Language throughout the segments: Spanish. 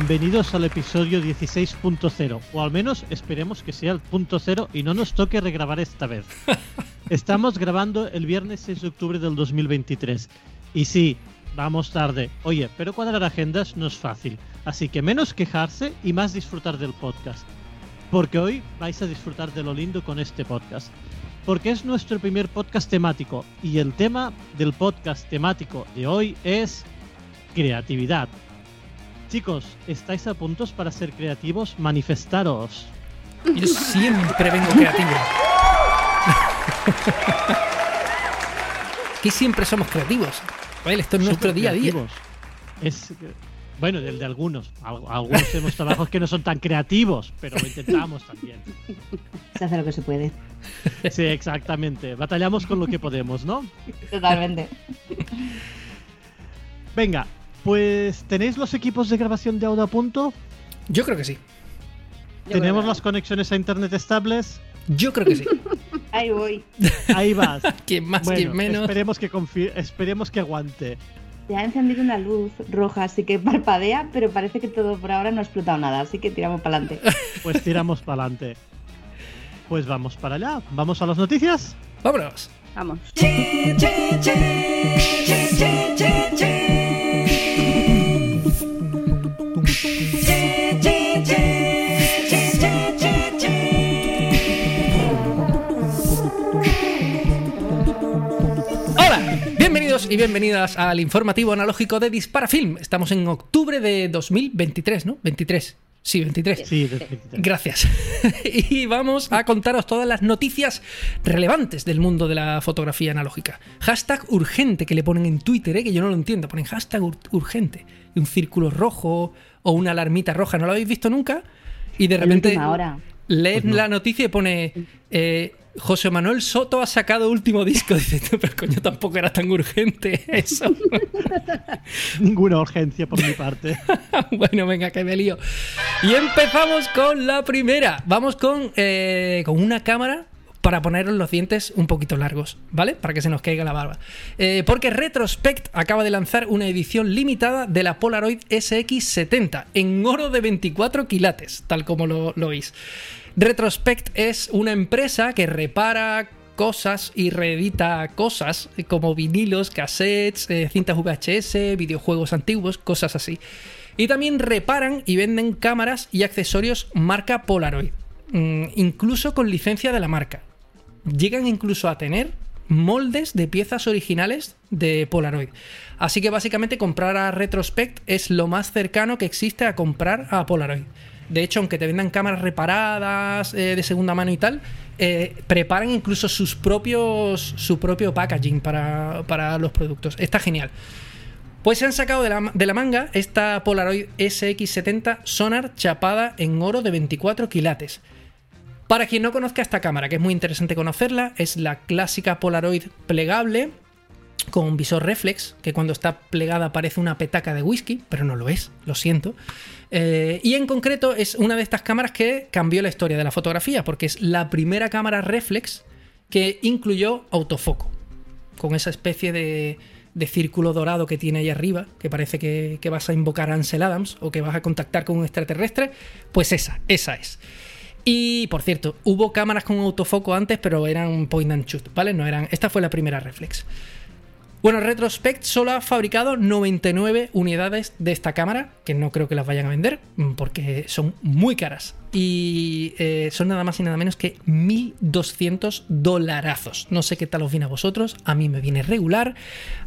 Bienvenidos al episodio 16.0, o al menos esperemos que sea el punto cero y no nos toque regrabar esta vez. Estamos grabando el viernes 6 de octubre del 2023. Y sí, vamos tarde. Oye, pero cuadrar agendas no es fácil, así que menos quejarse y más disfrutar del podcast. Porque hoy vais a disfrutar de lo lindo con este podcast. Porque es nuestro primer podcast temático y el tema del podcast temático de hoy es creatividad. Chicos, ¿estáis a puntos para ser creativos? Manifestaros. Yo siempre vengo creativo. que siempre somos creativos. esto es nuestro día a día. Es bueno, del de algunos. Algunos tenemos trabajos que no son tan creativos, pero lo intentamos también. Se hace lo que se puede. Sí, exactamente. Batallamos con lo que podemos, ¿no? Totalmente. Venga, pues, ¿tenéis los equipos de grabación de audio a punto? Yo creo que sí. ¿Tenemos las conexiones a internet estables? Yo creo que sí. Ahí voy. Ahí vas. Quien más, quien menos. Esperemos que, esperemos que aguante. Se ha encendido una luz roja, así que parpadea, pero parece que todo por ahora no ha explotado nada, así que tiramos para adelante. Pues tiramos para adelante. Pues vamos para allá. ¿Vamos a las noticias? Vámonos. Vamos. Bienvenidos y bienvenidas al informativo analógico de Dispara Film. Estamos en octubre de 2023, ¿no? 23. Sí, 23. Sí, 23. Gracias. y vamos a contaros todas las noticias relevantes del mundo de la fotografía analógica. Hashtag urgente que le ponen en Twitter, ¿eh? que yo no lo entiendo. Ponen hashtag urgente. Un círculo rojo o una alarmita roja. ¿No lo habéis visto nunca? Y de repente lees pues la noticia y pone eh, José Manuel Soto ha sacado último disco. Dice, pero coño, tampoco era tan urgente eso. Ninguna urgencia por mi parte. bueno, venga, que me lío. Y empezamos con la primera. Vamos con, eh, con una cámara para poneros los dientes un poquito largos, ¿vale? Para que se nos caiga la barba. Eh, porque Retrospect acaba de lanzar una edición limitada de la Polaroid SX70 en oro de 24 quilates, tal como lo, lo oís. Retrospect es una empresa que repara cosas y reedita cosas como vinilos, cassettes, eh, cintas VHS, videojuegos antiguos, cosas así. Y también reparan y venden cámaras y accesorios marca Polaroid, mm, incluso con licencia de la marca. Llegan incluso a tener moldes de piezas originales de Polaroid. Así que básicamente comprar a Retrospect es lo más cercano que existe a comprar a Polaroid. De hecho, aunque te vendan cámaras reparadas eh, de segunda mano y tal, eh, preparan incluso sus propios, su propio packaging para, los productos. Está genial. Pues se han sacado de la, de la, manga esta Polaroid SX70 Sonar chapada en oro de 24 quilates. Para quien no conozca esta cámara, que es muy interesante conocerla, es la clásica Polaroid plegable con visor reflex, que cuando está plegada parece una petaca de whisky, pero no lo es, lo siento. Eh, y en concreto es una de estas cámaras que cambió la historia de la fotografía, porque es la primera cámara reflex que incluyó autofoco, con esa especie de, círculo dorado que tiene ahí arriba, que parece que, vas a invocar a Ansel Adams o que vas a contactar con un extraterrestre, pues esa, esa es. Y por cierto, hubo cámaras con autofoco antes, pero eran point and shoot, ¿vale? No eran. Esta fue la primera reflex. Bueno, Retrospect solo ha fabricado 99 unidades de esta cámara, que no creo que las vayan a vender, mm, porque son muy caras. Y eh, son nada más y nada menos que 1.200 dolarazos. No sé qué tal os viene a vosotros, a mí me viene regular.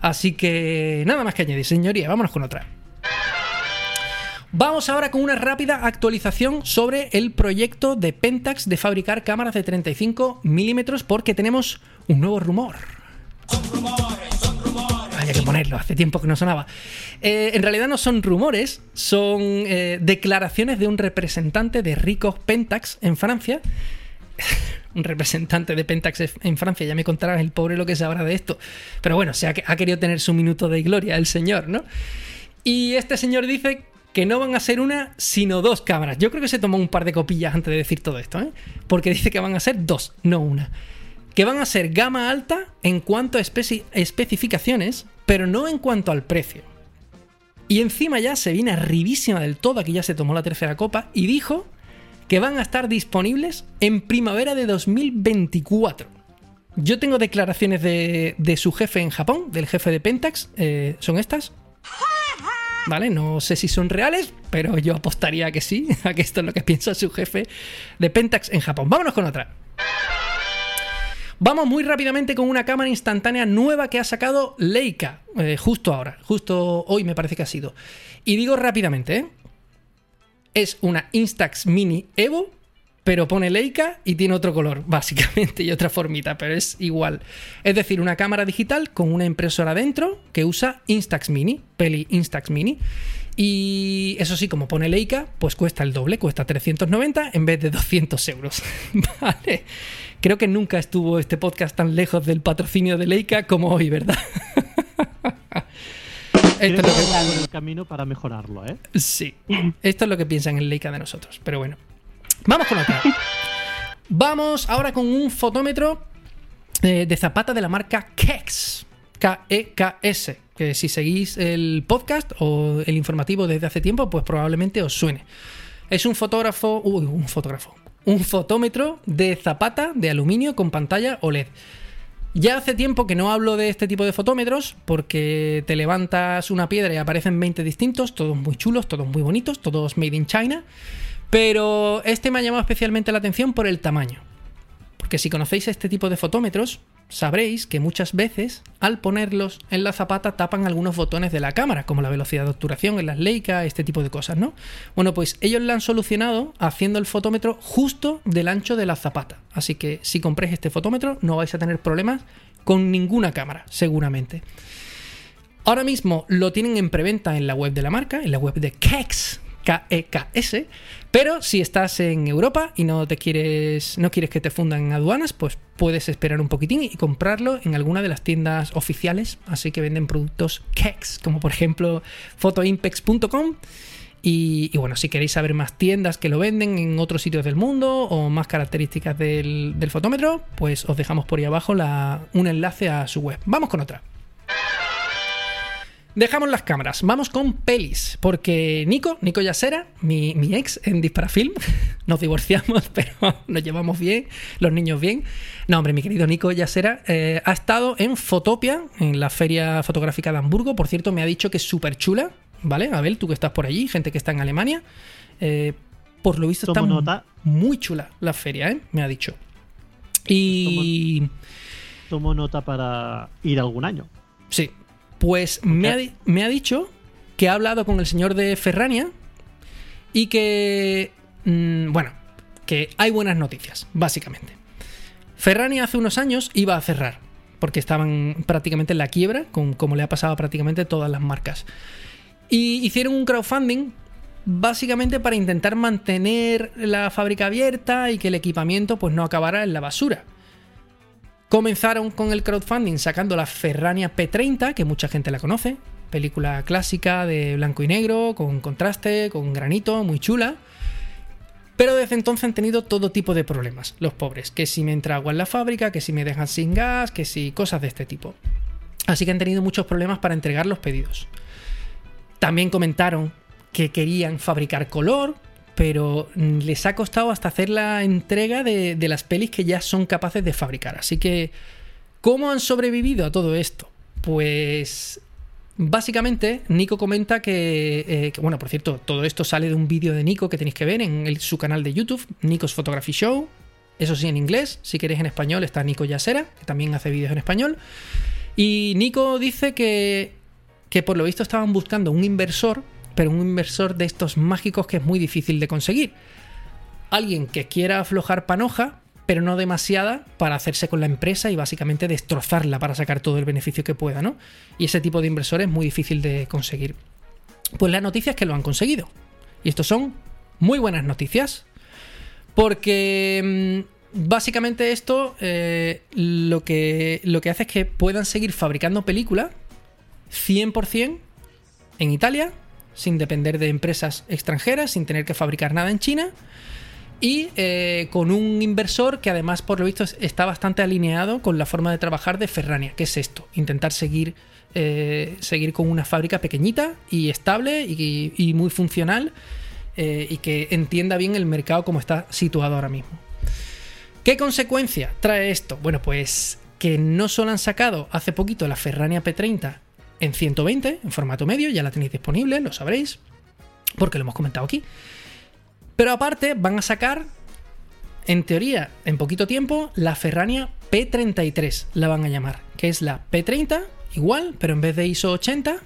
Así que nada más que añadir, señoría, vámonos con otra. Vamos ahora con una rápida actualización sobre el proyecto de Pentax de fabricar cámaras de 35 milímetros porque tenemos un nuevo rumor. Hay ponerlo, hace tiempo que no sonaba. Eh, en realidad no son rumores, son eh, declaraciones de un representante de Ricos Pentax en Francia. un representante de Pentax en Francia, ya me contarás el pobre lo que sabrá de esto. Pero bueno, se ha, querido tener su minuto de gloria el señor, ¿no? Y este señor dice que no van a ser una, sino dos cámaras. Yo creo que se tomó un par de copillas antes de decir todo esto, ¿eh? Porque dice que van a ser dos, no una. Que van a ser gama alta en cuanto a especificaciones pero no en cuanto al precio. Y encima ya se viene arribísima del todo, aquí ya se tomó la tercera copa, y dijo que van a estar disponibles en primavera de 2024. Yo tengo declaraciones de, de su jefe en Japón, del jefe de Pentax, eh, son estas. ¿Vale? No sé si son reales, pero yo apostaría que sí, a que esto es lo que piensa su jefe de Pentax en Japón. Vámonos con otra. Vamos muy rápidamente con una cámara instantánea nueva que ha sacado Leica, eh, justo ahora, justo hoy me parece que ha sido. Y digo rápidamente, ¿eh? es una Instax Mini Evo, pero pone Leica y tiene otro color, básicamente, y otra formita, pero es igual. Es decir, una cámara digital con una impresora dentro que usa Instax Mini, Peli Instax Mini. Y eso sí, como pone Leica, pues cuesta el doble, cuesta 390 en vez de 200 euros. vale. Creo que nunca estuvo este podcast tan lejos del patrocinio de Leica como hoy, ¿verdad? Esto es lo que... el camino para mejorarlo, ¿eh? Sí. Esto es lo que piensan en Leica de nosotros. Pero bueno. Vamos con otra. Vamos ahora con un fotómetro eh, de zapata de la marca Kex. K-E-K-S. Que si seguís el podcast o el informativo desde hace tiempo, pues probablemente os suene. Es un fotógrafo. Uy, un fotógrafo un fotómetro de zapata de aluminio con pantalla OLED. Ya hace tiempo que no hablo de este tipo de fotómetros porque te levantas una piedra y aparecen 20 distintos, todos muy chulos, todos muy bonitos, todos made in China. Pero este me ha llamado especialmente la atención por el tamaño. Porque si conocéis este tipo de fotómetros, sabréis que muchas veces al ponerlos en la zapata tapan algunos botones de la cámara, como la velocidad de obturación en las Leica, este tipo de cosas, ¿no? Bueno, pues ellos lo han solucionado haciendo el fotómetro justo del ancho de la zapata. Así que si compréis este fotómetro no vais a tener problemas con ninguna cámara, seguramente. Ahora mismo lo tienen en preventa en la web de la marca, en la web de Kex, K-E-K-S. Pero si estás en Europa y no te quieres, no quieres que te fundan aduanas, pues puedes esperar un poquitín y comprarlo en alguna de las tiendas oficiales. Así que venden productos KEX, como por ejemplo photoimpex.com. Y, bueno, si queréis saber más tiendas que lo venden en otros sitios del mundo o más características del, del fotómetro, pues os dejamos por ahí abajo un enlace a su web. Vamos con otra. Dejamos las cámaras, vamos con pelis, porque Nico, Nico Yasera, mi, ex en Disparafilm, nos divorciamos, pero nos llevamos bien, los niños bien. No, hombre, mi querido Nico Yasera eh, ha estado en Fotopia, en la feria fotográfica de Hamburgo, por cierto, me ha dicho que es súper chula, ¿vale? Abel, tú que estás por allí, gente que está en Alemania. Eh, por lo visto está muy chula la feria, ¿eh? Me ha dicho. Y... tomo nota para ir algún año. Sí, pues me ha, dicho que ha hablado con el señor de Ferrania y que, mm, bueno, que hay buenas noticias, básicamente. Ferrania hace unos años iba a cerrar, porque estaban prácticamente en la quiebra, como le ha pasado a prácticamente todas las marcas. Y hicieron un crowdfunding básicamente para intentar mantener la fábrica abierta y que el equipamiento pues no acabara en la basura. Comenzaron con el crowdfunding sacando la Ferrania P30, que mucha gente la conoce, película clásica de blanco y negro, con contraste, con granito, muy chula. Pero desde entonces han tenido todo tipo de problemas, los pobres. Que si me entra agua en la fábrica, que si me dejan sin gas, que si cosas de este tipo. Así que han tenido muchos problemas para entregar los pedidos. También comentaron que querían fabricar color, pero mm, les ha costado hasta hacer la entrega de, las pelis que ya son capaces de fabricar. Así que, ¿cómo han sobrevivido a todo esto? Pues Básicamente, Nico comenta eh, que, bueno, por cierto, todo esto sale de un vídeo de Nico que tenéis que ver en su canal de YouTube, Nico's Photography Show. Eso sí, en inglés. Si queréis en español, está Nico Yasera, que también hace vídeos en español. Y Nico dice que, que por lo visto estaban buscando un inversor pero un inversor de estos mágicos que es muy difícil de conseguir. Alguien que quiera aflojar panoja, pero no demasiada para hacerse con la empresa y básicamente destrozarla para sacar todo el beneficio que pueda, ¿no? Y ese tipo de inversor es muy difícil de conseguir. Pues la noticia es que lo han conseguido. Y estos son muy buenas noticias. Porque mm, básicamente esto eh, lo, que, lo que hace es que puedan seguir fabricando películas 100% en Italia sin depender de empresas extranjeras, sin tener que fabricar nada en China y eh, con un inversor que además por lo visto está bastante alineado con la forma de trabajar de Ferrania, que es esto, intentar seguir, eh, seguir con una fábrica pequeñita y estable y, muy funcional eh, y que entienda bien el mercado como está situado ahora mismo. ¿Qué consecuencia trae esto? Bueno, pues que no solo han sacado hace poquito la Ferrania P30 en 120, en formato medio, ya la tenéis disponible, lo sabréis, porque lo hemos comentado aquí. Pero aparte van a sacar, en teoría, en poquito tiempo, la Ferrania P33, la van a llamar, que es la P30, igual, pero en vez de ISO 80,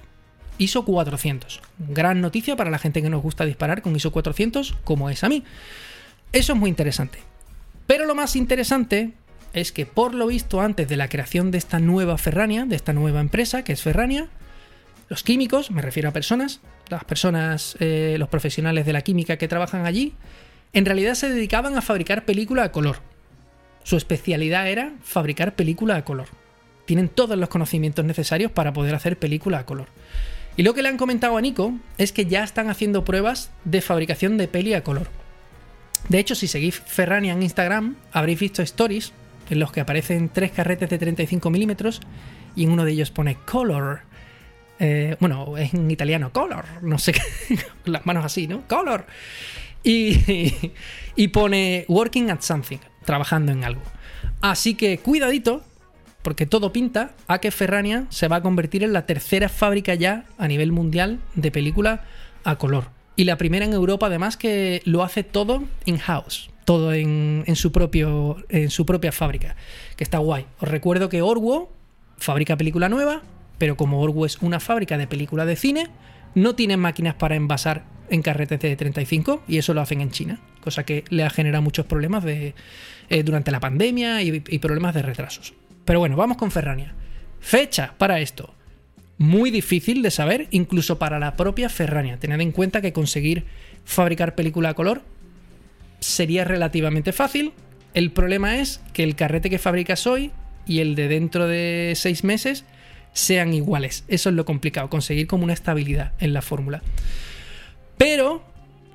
ISO 400. Gran noticia para la gente que nos gusta disparar con ISO 400, como es a mí. Eso es muy interesante. Pero lo más interesante es que por lo visto antes de la creación de esta nueva Ferrania, de esta nueva empresa que es Ferrania, los químicos, me refiero a personas, las personas, eh, los profesionales de la química que trabajan allí, en realidad se dedicaban a fabricar película a color. Su especialidad era fabricar película a color. Tienen todos los conocimientos necesarios para poder hacer película a color. Y lo que le han comentado a Nico es que ya están haciendo pruebas de fabricación de peli a color. De hecho, si seguís Ferrania en Instagram, habréis visto stories en los que aparecen tres carretes de 35 milímetros y en uno de ellos pone color eh, bueno, es en italiano, color, no sé las manos así, ¿no? Color. Y, y pone working at something, trabajando en algo. Así que cuidadito, porque todo pinta a que Ferrania se va a convertir en la tercera fábrica ya a nivel mundial de película a color. Y la primera en Europa, además, que lo hace todo in-house, todo en, su propio, en su propia fábrica, que está guay. Os recuerdo que Orwo fabrica película nueva, pero como Orwo es una fábrica de películas de cine, no tienen máquinas para envasar en carretes de 35 y eso lo hacen en China, cosa que le ha generado muchos problemas eh, durante la pandemia y, y problemas de retrasos. Pero bueno, vamos con Ferrania. Fecha para esto. Muy difícil de saber, incluso para la propia Ferrania. Tened en cuenta que conseguir fabricar película a color sería relativamente fácil. El problema es que el carrete que fabricas hoy y el de dentro de seis meses sean iguales. Eso es lo complicado, conseguir como una estabilidad en la fórmula. Pero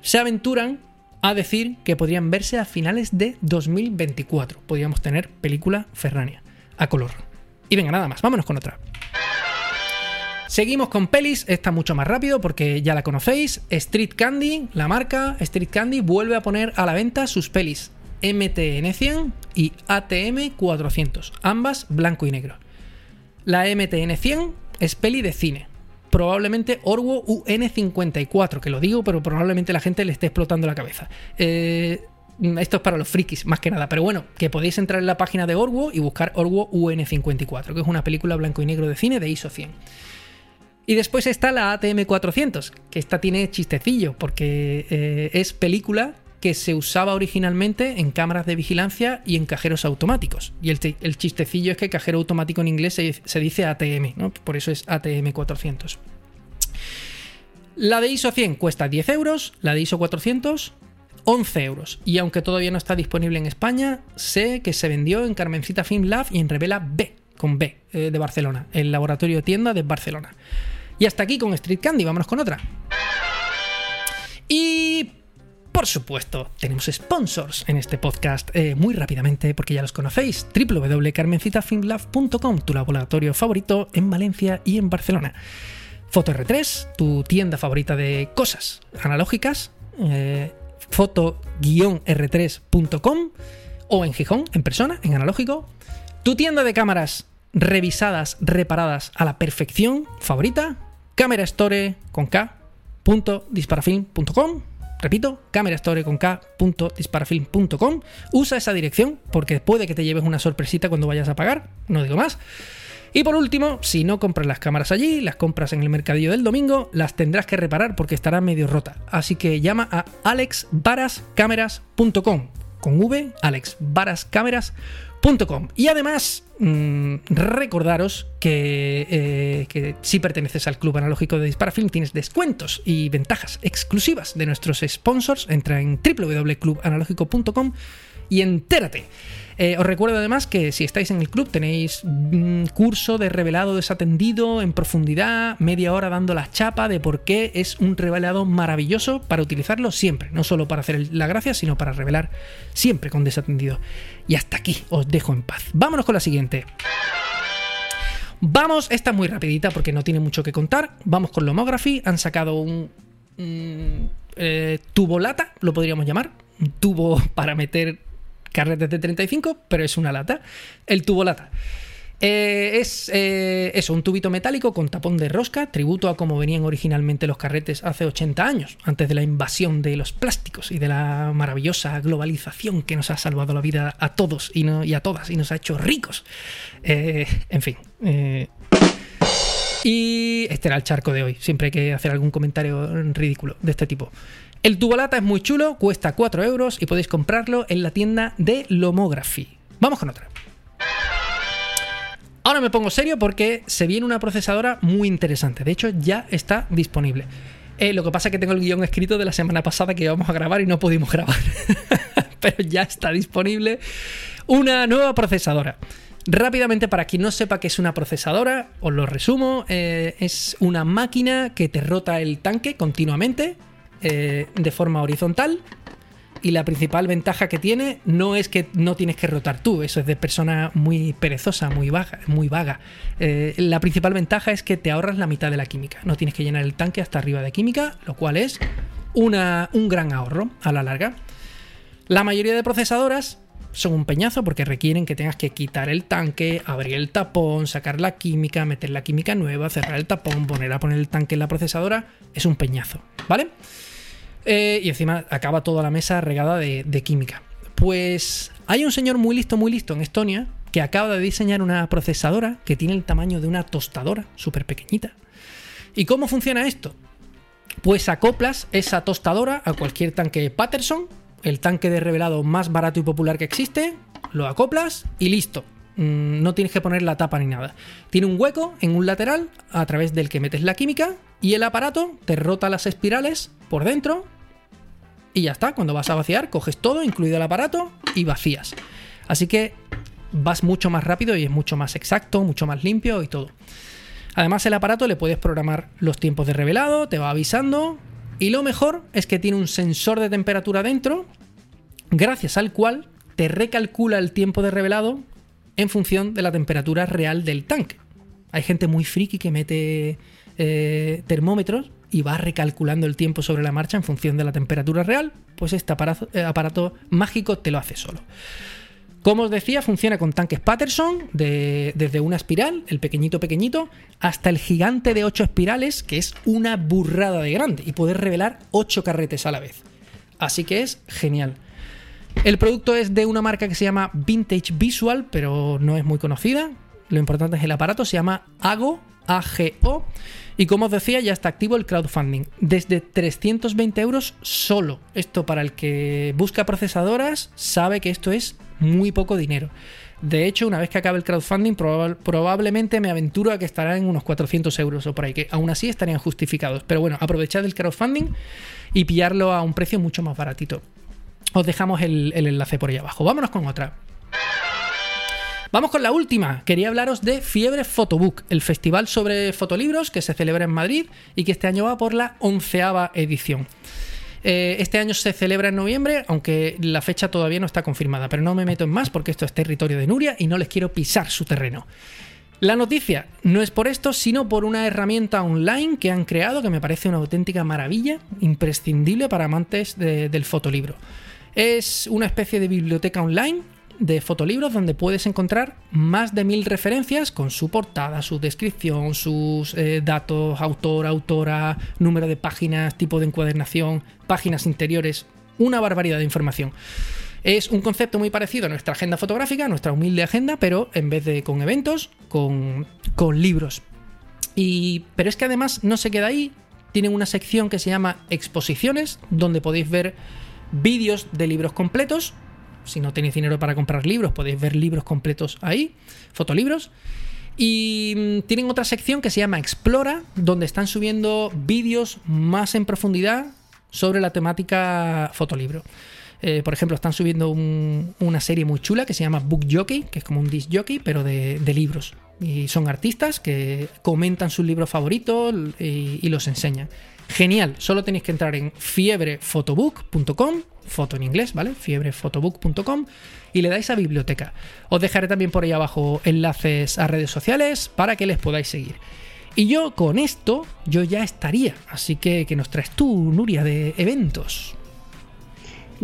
se aventuran a decir que podrían verse a finales de 2024. Podríamos tener película Ferrania a color. Y venga, nada más, vámonos con otra. Seguimos con pelis, está mucho más rápido porque ya la conocéis. Street Candy, la marca Street Candy, vuelve a poner a la venta sus pelis MTN 100 y ATM 400, ambas blanco y negro. La MTN 100 es peli de cine. Probablemente Orwo UN54, que lo digo, pero probablemente la gente le esté explotando la cabeza. Eh, esto es para los frikis, más que nada. Pero bueno, que podéis entrar en la página de Orwo y buscar Orwo UN54, que es una película blanco y negro de cine de ISO 100. Y después está la ATM 400, que esta tiene chistecillo, porque eh, es película que se usaba originalmente en cámaras de vigilancia y en cajeros automáticos. Y el, chistecillo es que cajero automático en inglés se, dice ATM, ¿no? por eso es ATM 400. La de ISO 100 cuesta 10 euros, la de ISO 400 11 euros. Y aunque todavía no está disponible en España, sé que se vendió en Carmencita Film Lab y en Revela B, con B, eh, de Barcelona, el laboratorio tienda de Barcelona. Y hasta aquí con Street Candy, vámonos con otra. Y por supuesto, tenemos sponsors en este podcast eh, muy rápidamente porque ya los conocéis. www.carmencitafilmlab.com, tu laboratorio favorito en Valencia y en Barcelona. Foto R3, tu tienda favorita de cosas analógicas. Eh, foto-r3.com o en Gijón, en persona, en analógico. Tu tienda de cámaras revisadas, reparadas a la perfección favorita. Cámara Store con K. Repito, camerastore.k.disparafilm.com. Usa esa dirección porque puede que te lleves una sorpresita cuando vayas a pagar, no digo más. Y por último, si no compras las cámaras allí, las compras en el mercadillo del domingo, las tendrás que reparar porque estará medio rota. Así que llama a alexbarascameras.com con V, y además, mm, recordaros eh, que, si perteneces al Club Analógico de Disparafilm tienes descuentos y ventajas exclusivas de nuestros sponsors. Entra en www.clubanalógico.com y entérate. Eh, os recuerdo además que si estáis en el club tenéis un curso de revelado desatendido en profundidad, media hora dando la chapa de por qué es un revelado maravilloso para utilizarlo siempre, no solo para hacer la gracia, sino para revelar siempre con desatendido. Y hasta aquí os dejo en paz. Vámonos con la siguiente. Vamos, esta es muy rapidita porque no tiene mucho que contar. Vamos con Lomography. Han sacado un, eh, tubo lata, lo podríamos llamar. Un tubo para meter carretes de 35, pero es una lata. El tubo lata. Eh, es eh, eso, un tubito metálico con tapón de rosca, tributo a como venían originalmente los carretes hace 80 años, antes de la invasión de los plásticos y de la maravillosa globalización que nos ha salvado la vida a todos y, no, y a todas y nos ha hecho ricos. Eh, en fin. y este era el charco de hoy. Siempre hay que hacer algún comentario ridículo de este tipo. El tubolata es muy chulo, cuesta 4 euros y podéis comprarlo en la tienda de Lomography. Vamos con otra. Ahora me pongo serio porque se viene una procesadora muy interesante. De hecho, ya está disponible. Eh, lo que pasa es que tengo el guion escrito de la semana pasada que íbamos a grabar y no pudimos grabar. Pero ya está disponible una nueva procesadora. Rápidamente, para quien no sepa qué es una procesadora, os lo resumo. Eh, es una máquina que te rota el tanque continuamente eh, de forma horizontal. Y la principal ventaja que tiene no es que no tienes que rotar tú, eso es de persona muy perezosa, muy vaga. Muy vaga. Eh, la principal ventaja es que te ahorras la mitad de la química. No tienes que llenar el tanque hasta arriba de química, lo cual es una, un gran ahorro a la larga. La mayoría de procesadoras son un peñazo porque requieren que tengas que quitar el tanque, abrir el tapón, sacar la química, meter la química nueva, cerrar el tapón, poner a poner el tanque en la procesadora. Es un peñazo, ¿vale? Eh, y encima acaba toda la mesa regada de, química. Pues hay un señor muy listo, muy listo en Estonia que acaba de diseñar una procesadora que tiene el tamaño de una tostadora, súper pequeñita. ¿Y cómo funciona esto? Pues acoplas esa tostadora a cualquier tanque Patterson, el tanque de revelado más barato y popular que existe, lo acoplas y listo. Mm, no tienes que poner la tapa ni nada. Tiene un hueco en un lateral a través del que metes la química y el aparato te rota las espirales por dentro y ya está. Cuando vas a vaciar, coges todo, incluido el aparato, y vacías. Así que vas mucho más rápido y es mucho más exacto, mucho más limpio y todo. Además, el aparato le puedes programar los tiempos de revelado, te va avisando. Y lo mejor es que tiene un sensor de temperatura dentro, gracias al cual te recalcula el tiempo de revelado en función de la temperatura real del tanque. Hay gente muy friki que mete eh, termómetros y va recalculando el tiempo sobre la marcha en función de la temperatura real, pues este eh, aparato, mágico te lo hace solo. Como os decía, funciona con tanques Patterson, desde una espiral, el pequeñito pequeñito, hasta el gigante de 8 espirales, que es una burrada de grande, y poder revelar 8 carretes a la vez. Así que es genial. El producto es de una marca que se llama Vintage Visual, pero no es muy conocida. Lo importante es el aparato, se llama AGO, AGO y como os decía, ya está activo el crowdfunding. Desde 320 euros solo. Esto para el que busca procesadoras sabe que esto es muy poco dinero. De hecho, una vez que acabe el crowdfunding, probablemente me aventuro a que estará en unos 400 euros o por ahí, que aún así estarían justificados. Pero bueno, aprovechad el crowdfunding y pillarlo a un precio mucho más baratito. Os dejamos el, el enlace por ahí abajo. Vámonos con otra. Vamos con la última. Quería hablaros de Fiebre Photobook, el festival sobre fotolibros que se celebra en Madrid y que este año va por la onceava edición. Eh, este año se celebra en noviembre, aunque la fecha todavía no está confirmada, pero no me meto en más porque esto es territorio de Nuria y no les quiero pisar su terreno. La noticia no es por esto, sino por una herramienta online que han creado que me parece una auténtica maravilla, imprescindible para amantes del fotolibro. Es una especie de biblioteca online de fotolibros donde puedes encontrar más de mil referencias con su portada, su descripción, sus eh, datos, autor, autora, número de páginas, tipo de encuadernación, páginas interiores, una barbaridad de información. Es un concepto muy parecido a nuestra agenda fotográfica, nuestra humilde agenda, pero en vez de con eventos, con, con libros. Y, pero es que además no se queda ahí, tienen una sección que se llama exposiciones, donde podéis ver vídeos de libros completos si no tenéis dinero para comprar libros, podéis ver libros completos ahí, fotolibros. Y mm, tienen otra sección que se llama Explora, donde están subiendo vídeos más en profundidad sobre la temática fotolibro. Eh, por ejemplo, están subiendo una serie muy chula que se llama Book Jockey, que es como un disc jockey, pero de, libros. Y son artistas que comentan sus libros favoritos y, los enseñan. Genial, solo tenéis que entrar en fiebrefotobook.com, foto en inglés, ¿vale? fiebrefotobook.com y le dais a biblioteca. Os dejaré también por ahí abajo enlaces a redes sociales para que les podáis seguir. Y yo con esto, yo ya estaría. Así que, ¿qué nos traes tú, Nuria, de eventos?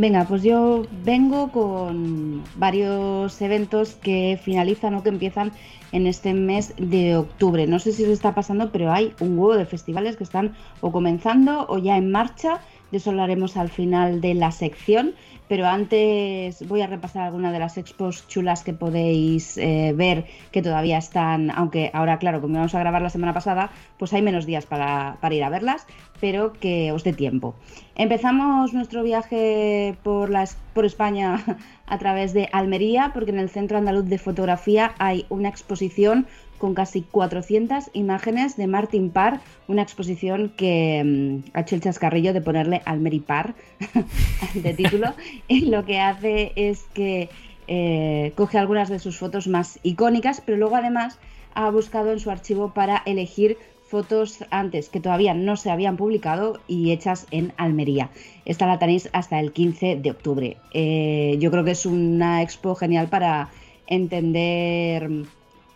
Venga, pues yo vengo con varios eventos que finalizan o que empiezan en este mes de octubre. No sé si os está pasando, pero hay un huevo de festivales que están o comenzando o ya en marcha. De eso hablaremos al final de la sección pero antes voy a repasar algunas de las expos chulas que podéis eh, ver que todavía están, aunque ahora claro, como vamos a grabar la semana pasada, pues hay menos días para, ir a verlas, pero que os dé tiempo. Empezamos nuestro viaje por, por España a través de Almería, porque en el Centro Andaluz de Fotografía hay una exposición con casi 400 imágenes de Martin Parr, una exposición que mm, ha hecho el chascarrillo de ponerle Almeripar de título, y lo que hace es que eh, coge algunas de sus fotos más icónicas, pero luego además ha buscado en su archivo para elegir fotos antes que todavía no se habían publicado y hechas en Almería. Esta la tenéis hasta el 15 de octubre. Eh, yo creo que es una expo genial para entender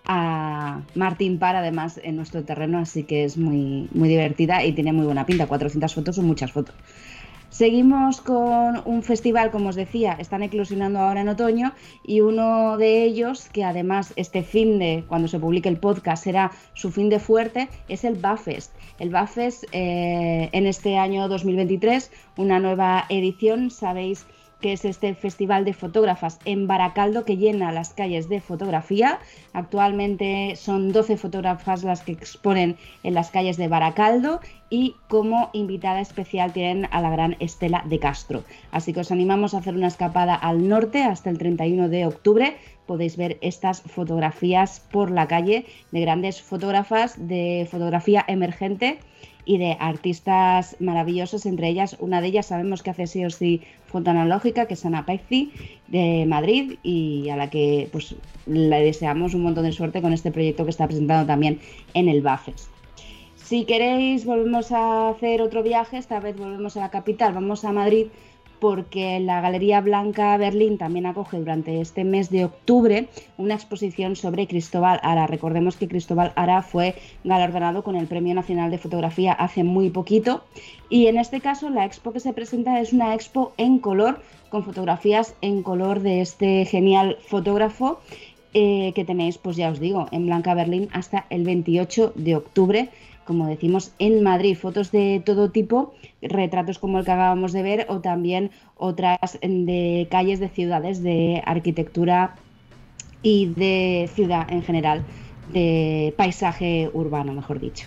a Martín Par, además, en nuestro terreno, así que es muy, muy divertida y tiene muy buena pinta. 400 fotos son muchas fotos. Seguimos con un festival, como os decía, están eclosionando ahora en otoño y uno de ellos, que además este fin de, cuando se publique el podcast, será su fin de fuerte, es el Bafest. El Bafest eh, en este año 2023, una nueva edición, sabéis que es este festival de fotógrafas en Baracaldo que llena las calles de fotografía. Actualmente son 12 fotógrafas las que exponen en las calles de Baracaldo y como invitada especial tienen a la gran Estela de Castro. Así que os animamos a hacer una escapada al norte hasta el 31 de octubre. Podéis ver estas fotografías por la calle de grandes fotógrafas de fotografía emergente y de artistas maravillosos, entre ellas, una de ellas sabemos que hace sí o sí foto analógica, que es Ana de Madrid y a la que pues le deseamos un montón de suerte con este proyecto que está presentando también en el BAFES. Si queréis, volvemos a hacer otro viaje, esta vez volvemos a la capital, vamos a Madrid porque la Galería Blanca Berlín también acoge durante este mes de octubre una exposición sobre Cristóbal Ara. Recordemos que Cristóbal Ara fue galardonado con el Premio Nacional de Fotografía hace muy poquito y en este caso la expo que se presenta es una expo en color con fotografías en color de este genial fotógrafo eh, que tenéis, pues ya os digo, en Blanca Berlín hasta el 28 de octubre como decimos, en Madrid, fotos de todo tipo, retratos como el que acabamos de ver o también otras de calles de ciudades, de arquitectura y de ciudad en general, de paisaje urbano, mejor dicho.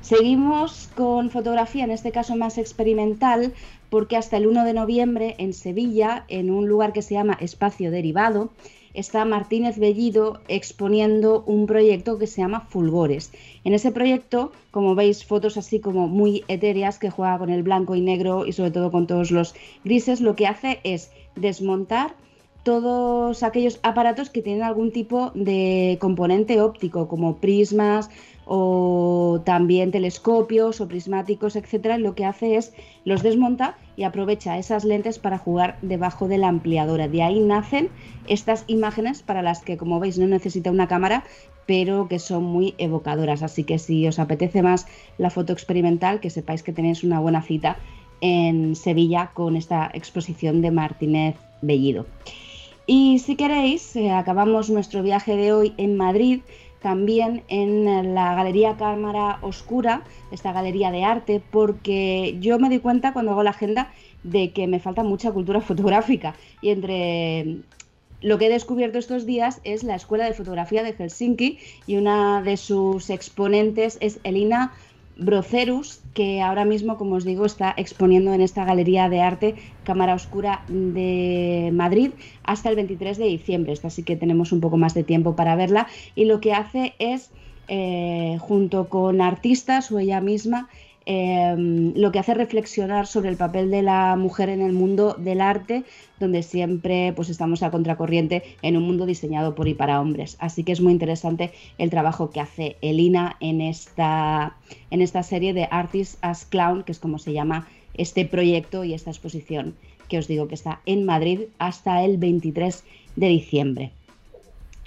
Seguimos con fotografía, en este caso más experimental, porque hasta el 1 de noviembre en Sevilla, en un lugar que se llama Espacio Derivado, está Martínez Bellido exponiendo un proyecto que se llama Fulgores. En ese proyecto, como veis, fotos así como muy etéreas que juega con el blanco y negro y sobre todo con todos los grises, lo que hace es desmontar todos aquellos aparatos que tienen algún tipo de componente óptico, como prismas, o también telescopios o prismáticos, etcétera, lo que hace es los desmonta y aprovecha esas lentes para jugar debajo de la ampliadora. De ahí nacen estas imágenes para las que, como veis, no necesita una cámara, pero que son muy evocadoras. Así que si os apetece más la foto experimental, que sepáis que tenéis una buena cita en Sevilla con esta exposición de Martínez Bellido. Y si queréis, eh, acabamos nuestro viaje de hoy en Madrid también en la Galería Cámara Oscura, esta galería de arte, porque yo me di cuenta cuando hago la agenda de que me falta mucha cultura fotográfica. Y entre lo que he descubierto estos días es la Escuela de Fotografía de Helsinki y una de sus exponentes es Elina Brocerus, que ahora mismo, como os digo, está exponiendo en esta galería de arte Cámara Oscura de Madrid hasta el 23 de diciembre. Esta sí que tenemos un poco más de tiempo para verla. Y lo que hace es, eh, junto con artistas o ella misma, em, lo que hace reflexionar sobre el papel de la mujer en el mundo del arte, donde siempre pues, estamos a contracorriente en un mundo diseñado por y para hombres. Así que es muy interesante el trabajo que hace Elina en esta, en esta serie de Artists as Clown, que es como se llama este proyecto y esta exposición que os digo que está en Madrid hasta el 23 de diciembre.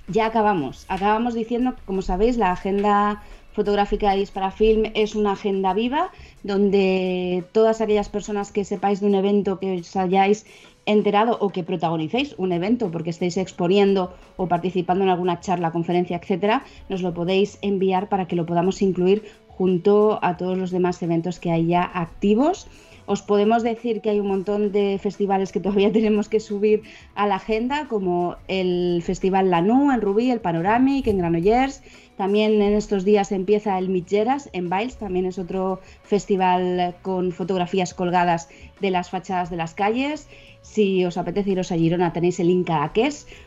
Ya acabamos. Acabamos diciendo como sabéis, la agenda fotográfica de Disparafilm es una agenda viva donde todas aquellas personas que sepáis de un evento que os hayáis enterado o que protagonicéis un evento porque estéis exponiendo o participando en alguna charla, conferencia, etcétera, nos lo podéis enviar para que lo podamos incluir junto a todos los demás eventos que hay ya activos os podemos decir que hay un montón de festivales que todavía tenemos que subir a la agenda, como el Festival Lanú en Rubí, el Panoramic en Granollers. También en estos días empieza el Mitgeras en Biles, también es otro festival con fotografías colgadas de las fachadas de las calles. Si os apetece iros a Girona, tenéis el Inca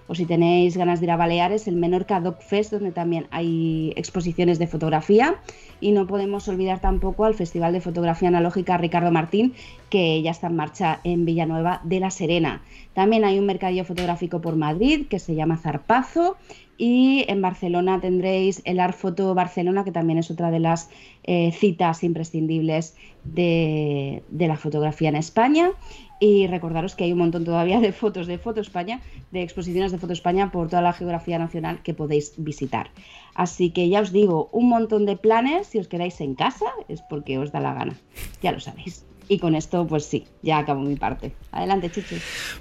o si tenéis ganas de ir a Baleares, el Menorca Doc Fest, donde también hay exposiciones de fotografía. Y no podemos olvidar tampoco al Festival de Fotografía Analógica Ricardo Martín, que ya está en marcha en Villanueva de la Serena. También hay un mercadillo fotográfico por Madrid que se llama Zarpazo y en Barcelona tendréis el Art Foto Barcelona, que también es otra de las eh, citas imprescindibles de, la fotografía en España. Y recordaros que hay un montón todavía de fotos de Foto España, de exposiciones de Foto España por toda la geografía nacional que podéis visitar. Así que ya os digo, un montón de planes, si os quedáis en casa, es porque os da la gana. Ya lo sabéis. Y con esto, pues sí, ya acabo mi parte. Adelante, Chichi.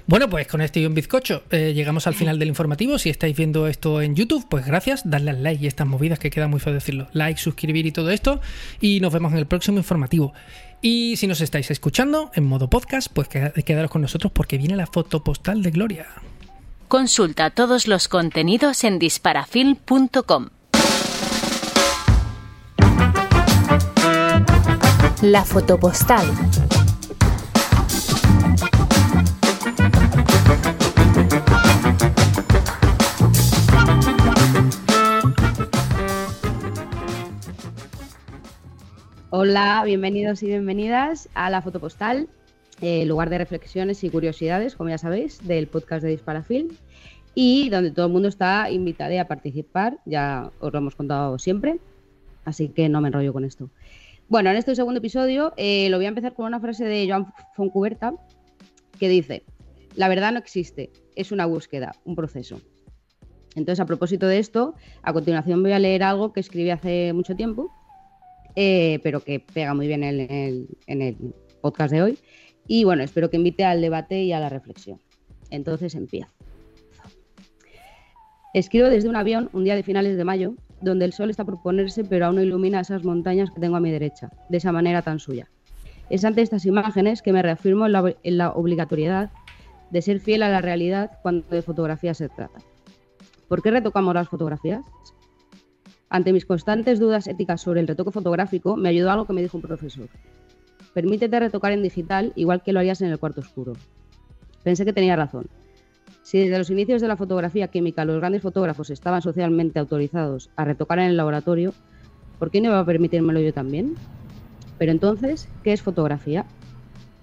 Bueno, pues con este y un bizcocho eh, llegamos al final del informativo. Si estáis viendo esto en YouTube, pues gracias, darle al like y estas movidas que queda muy feo decirlo. Like, suscribir y todo esto. Y nos vemos en el próximo informativo. Y si nos estáis escuchando en modo podcast, pues quedaros con nosotros porque viene la foto postal de Gloria. Consulta todos los contenidos en disparafilm.com. La fotopostal. Hola, bienvenidos y bienvenidas a la fotopostal, eh, lugar de reflexiones y curiosidades, como ya sabéis, del podcast de Disparafilm y donde todo el mundo está invitado a participar, ya os lo hemos contado siempre, así que no me enrollo con esto. Bueno, en este segundo episodio eh, lo voy a empezar con una frase de Joan Foncuberta que dice, la verdad no existe, es una búsqueda, un proceso. Entonces, a propósito de esto, a continuación voy a leer algo que escribí hace mucho tiempo, eh, pero que pega muy bien en el, en el podcast de hoy. Y bueno, espero que invite al debate y a la reflexión. Entonces empiezo. Escribo desde un avión un día de finales de mayo donde el sol está por ponerse, pero aún no ilumina esas montañas que tengo a mi derecha, de esa manera tan suya. Es ante estas imágenes que me reafirmo en la, obligatoriedad de ser fiel a la realidad cuando de fotografía se trata. ¿Por qué retocamos las fotografías? Ante mis constantes dudas éticas sobre el retoque fotográfico, me ayudó algo que me dijo un profesor. Permítete retocar en digital igual que lo harías en el cuarto oscuro. Pensé que tenía razón. Si desde los inicios de la fotografía química los grandes fotógrafos estaban socialmente autorizados a retocar en el laboratorio, ¿por qué no iba a permitírmelo yo también? Pero entonces, ¿qué es fotografía?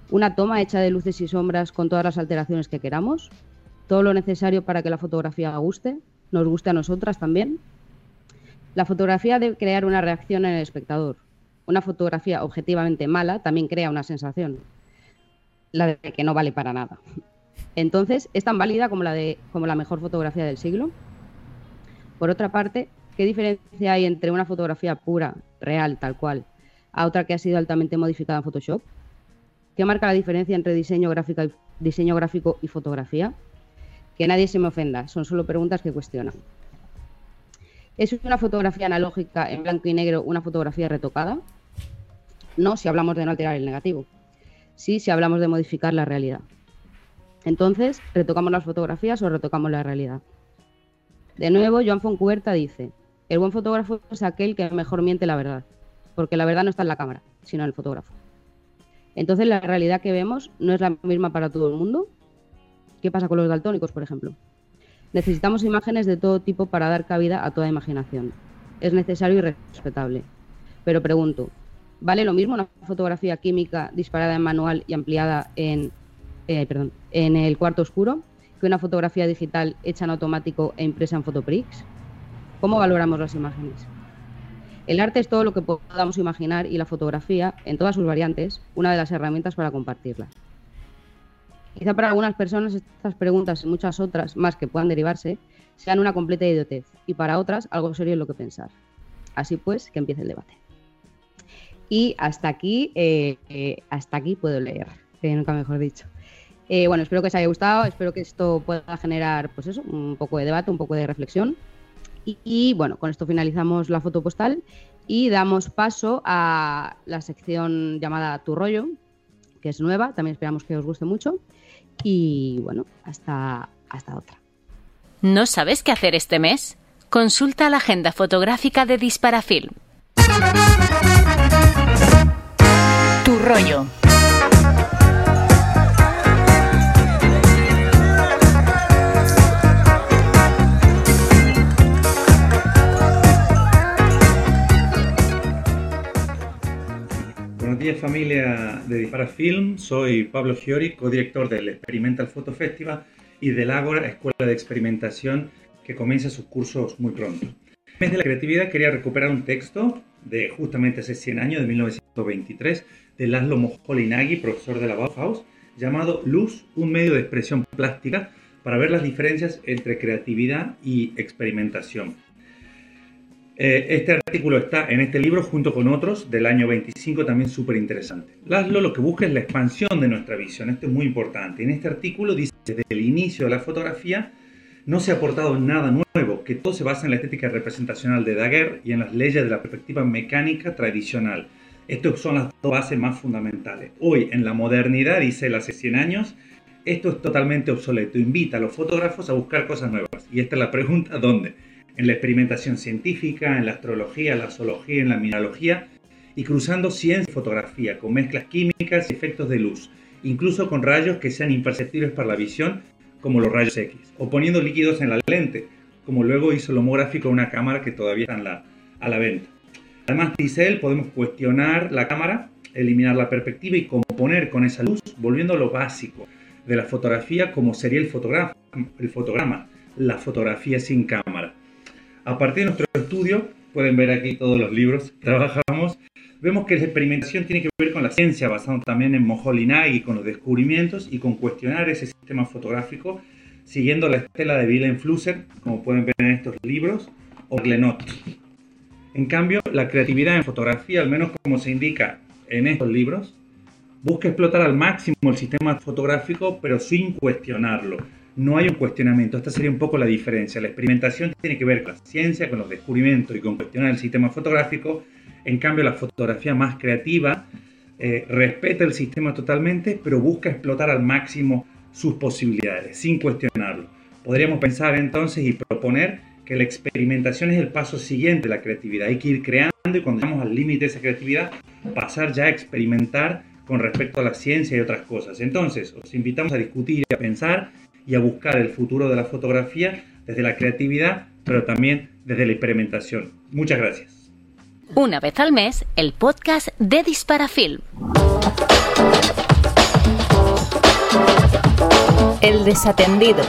¿Una toma hecha de luces y sombras con todas las alteraciones que queramos? ¿Todo lo necesario para que la fotografía guste? ¿Nos guste a nosotras también? La fotografía debe crear una reacción en el espectador. Una fotografía objetivamente mala también crea una sensación, la de que no vale para nada. Entonces, es tan válida como la, de, como la mejor fotografía del siglo. Por otra parte, ¿qué diferencia hay entre una fotografía pura, real, tal cual, a otra que ha sido altamente modificada en Photoshop? ¿Qué marca la diferencia entre diseño, gráfico y, diseño gráfico y fotografía? Que nadie se me ofenda, son solo preguntas que cuestionan. ¿Es una fotografía analógica en blanco y negro una fotografía retocada? No, si hablamos de no alterar el negativo. Sí, si hablamos de modificar la realidad. Entonces, ¿retocamos las fotografías o retocamos la realidad? De nuevo, Joan Foncuberta dice, el buen fotógrafo es aquel que mejor miente la verdad, porque la verdad no está en la cámara, sino en el fotógrafo. Entonces, la realidad que vemos no es la misma para todo el mundo. ¿Qué pasa con los daltónicos, por ejemplo? Necesitamos imágenes de todo tipo para dar cabida a toda imaginación. Es necesario y respetable. Pero pregunto, Vale lo mismo una fotografía química disparada en manual y ampliada en, eh, perdón, en el cuarto oscuro que una fotografía digital hecha en automático e impresa en Photoprix. ¿Cómo valoramos las imágenes? El arte es todo lo que podamos imaginar y la fotografía, en todas sus variantes, una de las herramientas para compartirla. Quizá para algunas personas estas preguntas y muchas otras más que puedan derivarse sean una completa idiotez y para otras algo serio en lo que pensar. Así pues, que empiece el debate. Y hasta aquí, eh, eh, hasta aquí puedo leer, nunca mejor dicho. Eh, bueno, espero que os haya gustado, espero que esto pueda generar, pues eso, un poco de debate, un poco de reflexión. Y, bueno, con esto finalizamos la foto postal y damos paso a la sección llamada Tu rollo, que es nueva, también esperamos que os guste mucho. Y bueno, hasta, hasta otra. ¿No sabes qué hacer este mes? Consulta la agenda fotográfica de Disparafilm. Tu rollo. Buenos días familia de Dispara Film, soy Pablo Fiori, codirector del Experimental Photo Festival y del Ágora Escuela de Experimentación que comienza sus cursos muy pronto. Mes de la creatividad quería recuperar un texto de justamente hace 100 años, de 1923, de Laszlo Moholy-Nagy, profesor de la Bauhaus, llamado Luz, un medio de expresión plástica para ver las diferencias entre creatividad y experimentación. Eh, este artículo está en este libro junto con otros del año 25 también súper interesante. Laszlo lo que busca es la expansión de nuestra visión, esto es muy importante. En este artículo dice desde el inicio de la fotografía no se ha aportado nada nuevo, que todo se basa en la estética representacional de Daguerre y en las leyes de la perspectiva mecánica tradicional. Estas son las dos bases más fundamentales. Hoy, en la modernidad, dice él hace 100 años, esto es totalmente obsoleto. Invita a los fotógrafos a buscar cosas nuevas. Y esta es la pregunta, ¿dónde? En la experimentación científica, en la astrología, la zoología, en la mineralogía y cruzando ciencia y fotografía con mezclas químicas y efectos de luz, incluso con rayos que sean imperceptibles para la visión, como los rayos X, o poniendo líquidos en la lente, como luego hizo el homográfico una cámara que todavía está a la venta. Además, dice él, podemos cuestionar la cámara, eliminar la perspectiva y componer con esa luz, volviendo a lo básico de la fotografía como sería el, el fotograma, la fotografía sin cámara. A partir de nuestro estudio, pueden ver aquí todos los libros que trabajamos, vemos que la experimentación tiene que ver con la ciencia, basado también en Moholy-Nagy, con los descubrimientos y con cuestionar ese sistema fotográfico, siguiendo la estela de Willem Flusser, como pueden ver en estos libros, o Glenot. En cambio, la creatividad en fotografía, al menos como se indica en estos libros, busca explotar al máximo el sistema fotográfico, pero sin cuestionarlo no hay un cuestionamiento. Esta sería un poco la diferencia. La experimentación tiene que ver con la ciencia, con los descubrimientos y con cuestionar el sistema fotográfico. En cambio, la fotografía más creativa eh, respeta el sistema totalmente, pero busca explotar al máximo sus posibilidades, sin cuestionarlo. Podríamos pensar entonces y proponer que la experimentación es el paso siguiente de la creatividad. Hay que ir creando y cuando llegamos al límite de esa creatividad, pasar ya a experimentar con respecto a la ciencia y otras cosas. Entonces, os invitamos a discutir y a pensar y a buscar el futuro de la fotografía desde la creatividad, pero también desde la experimentación. Muchas gracias. Una vez al mes, el podcast de Disparafilm. El desatendido.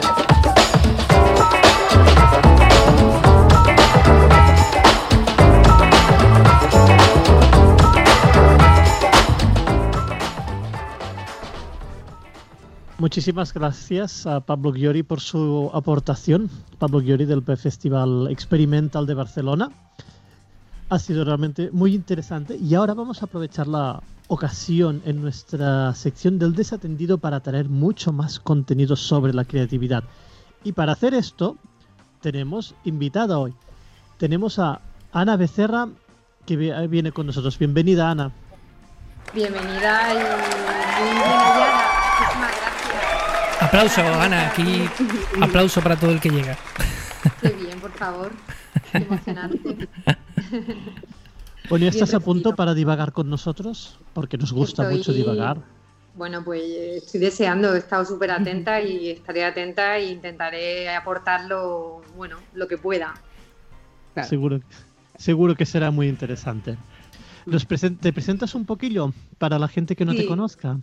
Muchísimas gracias a Pablo Giori por su aportación. Pablo Giori del Festival Experimental de Barcelona. Ha sido realmente muy interesante y ahora vamos a aprovechar la ocasión en nuestra sección del desatendido para traer mucho más contenido sobre la creatividad. Y para hacer esto tenemos invitada hoy. Tenemos a Ana Becerra que viene con nosotros. Bienvenida Ana. Bienvenida y Aplauso, Ana, aquí aplauso para todo el que llega. Qué bien, por favor. Qué emocionante. Bueno, ¿ya estás a punto para divagar con nosotros? Porque nos gusta mucho divagar. Bueno, pues estoy deseando, he estado súper atenta y estaré atenta e intentaré aportarlo, bueno, lo que pueda. Seguro, seguro que será muy interesante. ¿Te presentas un poquillo para la gente que no te conozca?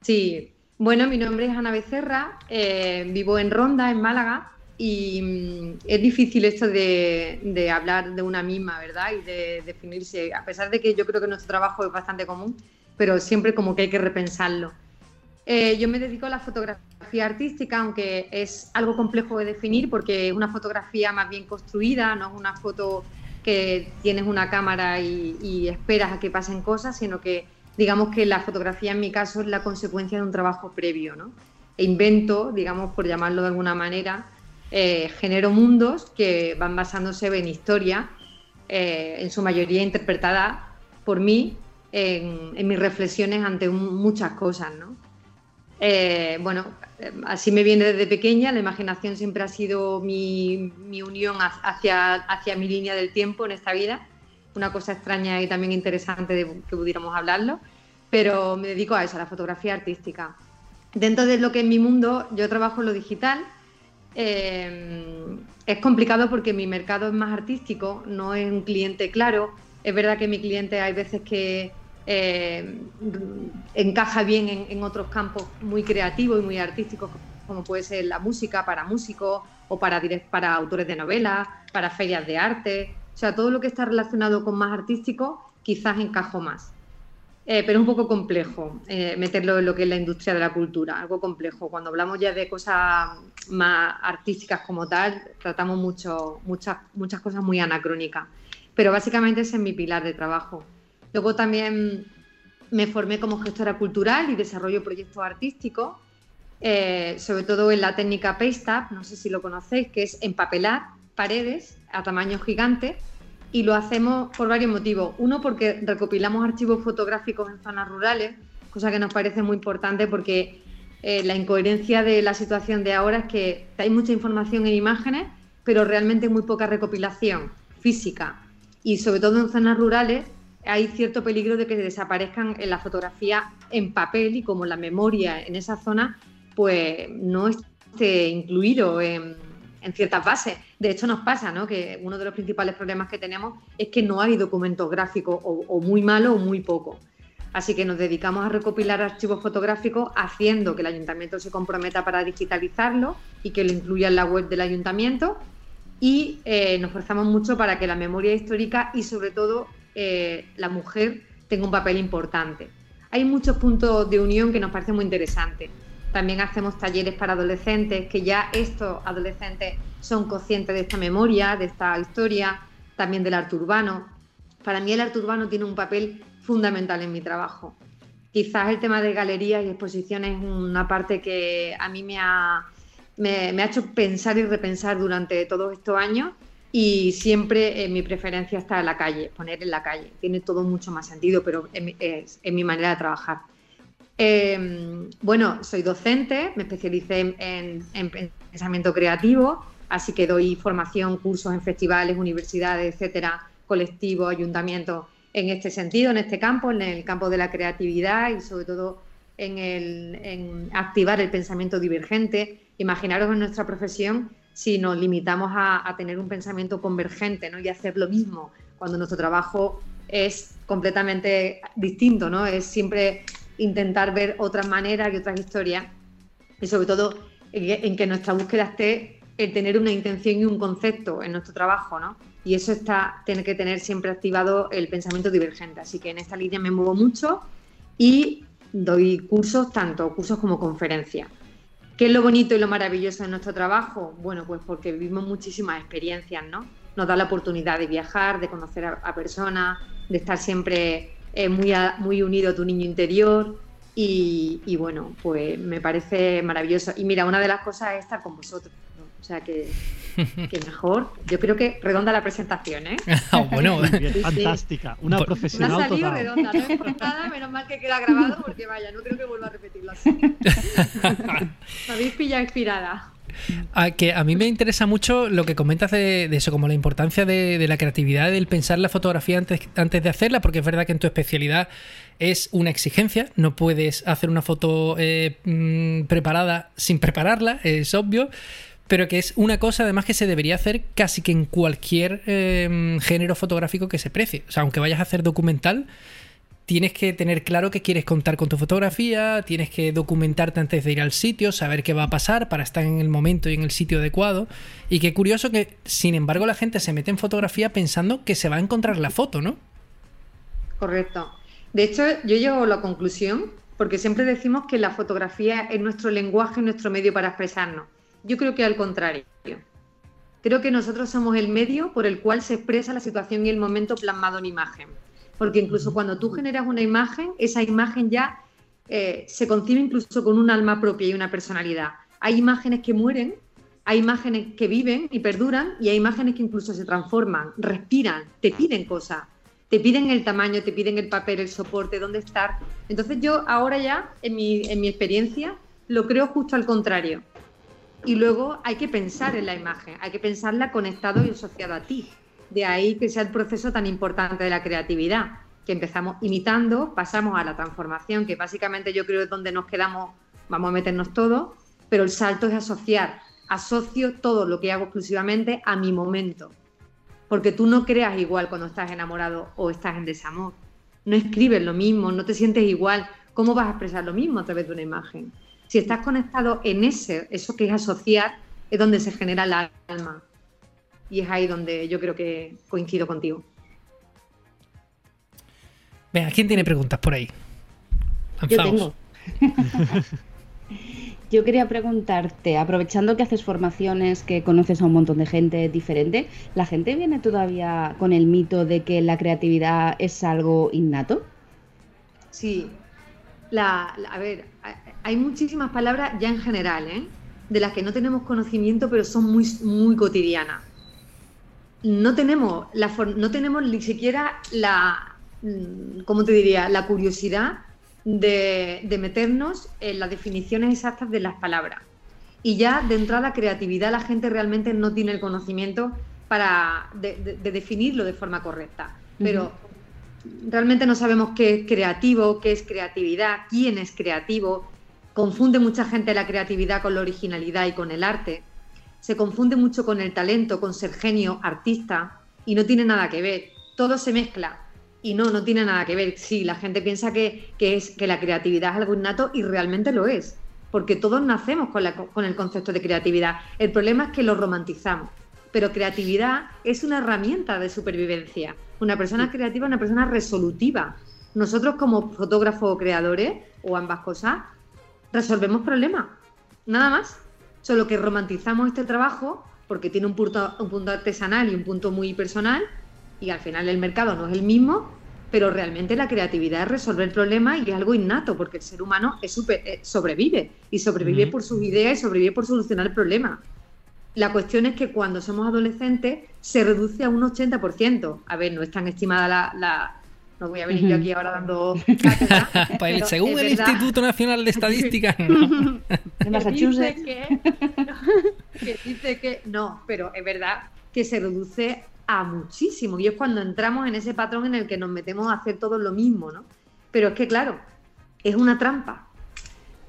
Sí, bueno, mi nombre es Ana Becerra, eh, vivo en Ronda, en Málaga, y mm, es difícil esto de, hablar de una misma, ¿verdad? Y de definirse, a pesar de que yo creo que nuestro trabajo es bastante común, pero siempre como que hay que repensarlo. Eh, yo me dedico a la fotografía artística, aunque es algo complejo de definir porque es una fotografía más bien construida, no es una foto que tienes una cámara y, esperas a que pasen cosas, sino que digamos que la fotografía en mi caso es la consecuencia de un trabajo previo, ¿no? E invento, digamos, por llamarlo de alguna manera, eh, genero mundos que van basándose en historia, eh, en su mayoría interpretada por mí en, mis reflexiones ante muchas cosas, ¿no? Eh, bueno, así me viene desde pequeña, la imaginación siempre ha sido mi, unión hacia, hacia mi línea del tiempo en esta vida, una cosa extraña y también interesante de que pudiéramos hablarlo, pero me dedico a eso, a la fotografía artística. Dentro de lo que es mi mundo, yo trabajo en lo digital. Eh, es complicado porque mi mercado es más artístico, no es un cliente claro. Es verdad que mi cliente hay veces que eh, encaja bien en, otros campos muy creativos y muy artísticos, como puede ser la música para músicos o para, para autores de novelas, para ferias de arte. O sea, todo lo que está relacionado con más artístico quizás encajo más. Eh, pero es un poco complejo eh, meterlo en lo que es la industria de la cultura, algo complejo. Cuando hablamos ya de cosas más artísticas como tal, tratamos mucho, muchas, muchas cosas muy anacrónicas. Pero básicamente ese es mi pilar de trabajo. Luego también me formé como gestora cultural y desarrollo proyectos artísticos, eh, sobre todo en la técnica Paste no sé si lo conocéis, que es empapelar paredes a tamaño gigante y lo hacemos por varios motivos. Uno, porque recopilamos archivos fotográficos en zonas rurales, cosa que nos parece muy importante porque eh, la incoherencia de la situación de ahora es que hay mucha información en imágenes, pero realmente muy poca recopilación física. Y sobre todo en zonas rurales hay cierto peligro de que desaparezcan en la fotografía en papel y como la memoria en esa zona pues no esté incluido en, ciertas bases. De hecho nos pasa ¿no? que uno de los principales problemas que tenemos es que no hay documentos gráficos o, muy malo o muy poco. Así que nos dedicamos a recopilar archivos fotográficos haciendo que el ayuntamiento se comprometa para digitalizarlo y que lo incluya en la web del ayuntamiento y eh, nos forzamos mucho para que la memoria histórica y sobre todo eh, la mujer tenga un papel importante. Hay muchos puntos de unión que nos parecen muy interesantes. También hacemos talleres para adolescentes, que ya estos adolescentes son conscientes de esta memoria, de esta historia, también del arte urbano. Para mí el arte urbano tiene un papel fundamental en mi trabajo. Quizás el tema de galerías y exposiciones es una parte que a mí me ha, me ha hecho pensar y repensar durante todos estos años y siempre eh, mi preferencia está en la calle, poner en la calle. Tiene todo mucho más sentido, pero es, mi manera de trabajar. Em, bueno, soy docente, me especialicé en, pensamiento creativo, así que doy formación, cursos en festivales, universidades, etcétera, colectivos, ayuntamientos, en este sentido, en este campo, en el campo de la creatividad y sobre todo en, activar el pensamiento divergente. Imaginaros en nuestra profesión si nos limitamos a, tener un pensamiento convergente ¿no? y hacer lo mismo cuando nuestro trabajo es completamente distinto, ¿no? Es siempre intentar ver otras maneras y otras historias y sobre todo en que nuestra búsqueda esté el tener una intención y un concepto en nuestro trabajo, ¿no? Y eso está, tiene que tener siempre activado el pensamiento divergente. Así que en esta línea me muevo mucho y doy cursos, tanto cursos como conferencias. ¿Qué es lo bonito y lo maravilloso de nuestro trabajo? Bueno, pues porque vivimos muchísimas experiencias, ¿no? Nos da la oportunidad de viajar, de conocer a, personas, de estar siempre eh, muy, muy unido a tu niño interior y, y, bueno, pues me parece maravilloso. Y mira, una de las cosas es estar con vosotros. O sea que, mejor. Yo creo que redonda la presentación, ¿eh? Ah, bueno, fantástica. Una profesional. No ha salido redonda, no es nada, menos mal que queda grabado porque vaya, no creo que vuelva a repetirlo así. Me habéis pillado inspirada. A, que a mí me interesa mucho lo que comentas de, eso, como la importancia de, la creatividad, del pensar la fotografía antes, antes de hacerla, porque es verdad que en tu especialidad es una exigencia, no puedes hacer una foto eh, mm, preparada sin prepararla, es obvio, pero que es una cosa además que se debería hacer casi que en cualquier eh, género fotográfico que se precie. O sea, aunque vayas a hacer documental, tienes que tener claro que quieres contar con tu fotografía, tienes que documentarte antes de ir al sitio, saber qué va a pasar para estar en el momento y en el sitio adecuado. Y qué curioso que, sin embargo, la gente se mete en fotografía pensando que se va a encontrar la foto, ¿no? Correcto. De hecho, yo llego a la conclusión, porque siempre decimos que la fotografía es nuestro lenguaje, nuestro medio para expresarnos. Yo creo que al contrario. Creo que nosotros somos el medio por el cual se expresa la situación y el momento plasmado en imagen porque incluso cuando tú generas una imagen, esa imagen ya eh, se concibe incluso con un alma propia y una personalidad. Hay imágenes que mueren, hay imágenes que viven y perduran y hay imágenes que incluso se transforman, respiran, te piden cosas, te piden el tamaño, te piden el papel, el soporte, dónde estar. Entonces yo ahora ya, en mi, en mi experiencia, lo creo justo al contrario. Y luego hay que pensar en la imagen, hay que pensarla conectado y asociado a ti. De ahí que sea el proceso tan importante de la creatividad, que empezamos imitando, pasamos a la transformación, que básicamente yo creo es donde nos quedamos, vamos a meternos todos, pero el salto es asociar. Asocio todo lo que hago exclusivamente a mi momento. Porque tú no creas igual cuando estás enamorado o estás en desamor. No escribes lo mismo, no te sientes igual. ¿Cómo vas a expresar lo mismo a través de una imagen? Si estás conectado en ese, eso que es asociar, es donde se genera la alma y es ahí donde yo creo que coincido contigo. Venga, ¿quién tiene preguntas por ahí? Yo tengo. Yo quería preguntarte, aprovechando que haces formaciones, que conoces a un montón de gente diferente, ¿la gente viene todavía con el mito de que la creatividad es algo innato? Sí. a ver, hay muchísimas palabras ya en general, ¿eh? de las que no tenemos conocimiento, pero son muy, muy cotidianas no tenemos, la, no tenemos ni siquiera la, mm, ¿cómo te diría?, la curiosidad de, meternos en las definiciones exactas de las palabras. Y ya de entrada creatividad la gente realmente no tiene el conocimiento para de, definirlo de forma correcta. Pero realmente no sabemos qué es creativo, qué es creatividad, quién es creativo. Confunde mucha gente la creatividad con la originalidad y con el arte se confunde mucho con el talento, con ser genio, artista, y no tiene nada que ver. Todo se mezcla. Y no, no tiene nada que ver. Sí, la gente piensa que, es, que la creatividad es algo innato y realmente lo es. Porque todos nacemos con, con el concepto de creatividad. El problema es que lo romantizamos. Pero creatividad es una herramienta de supervivencia. Una persona creativa es una persona resolutiva. Nosotros como fotógrafos o creadores, o ambas cosas, resolvemos problemas. Nada más solo que romantizamos este trabajo porque tiene un punto, un punto artesanal y un punto muy personal y al final el mercado no es el mismo, pero realmente la creatividad es resolver problemas y es algo innato porque el ser humano es eh, sobrevive y sobrevive por sus ideas y sobrevive por solucionar el problema. La cuestión es que cuando somos adolescentes se reduce a un 80%. A ver, no es tan estimada la, no voy a venir yo aquí ahora dando pues según el Instituto Nacional de Estadística, de Massachusetts. Que, dice que no, pero es verdad que se reduce a muchísimo. Y es cuando entramos en ese patrón en el que nos metemos a hacer todo lo mismo, ¿no? Pero es que, claro, es una trampa.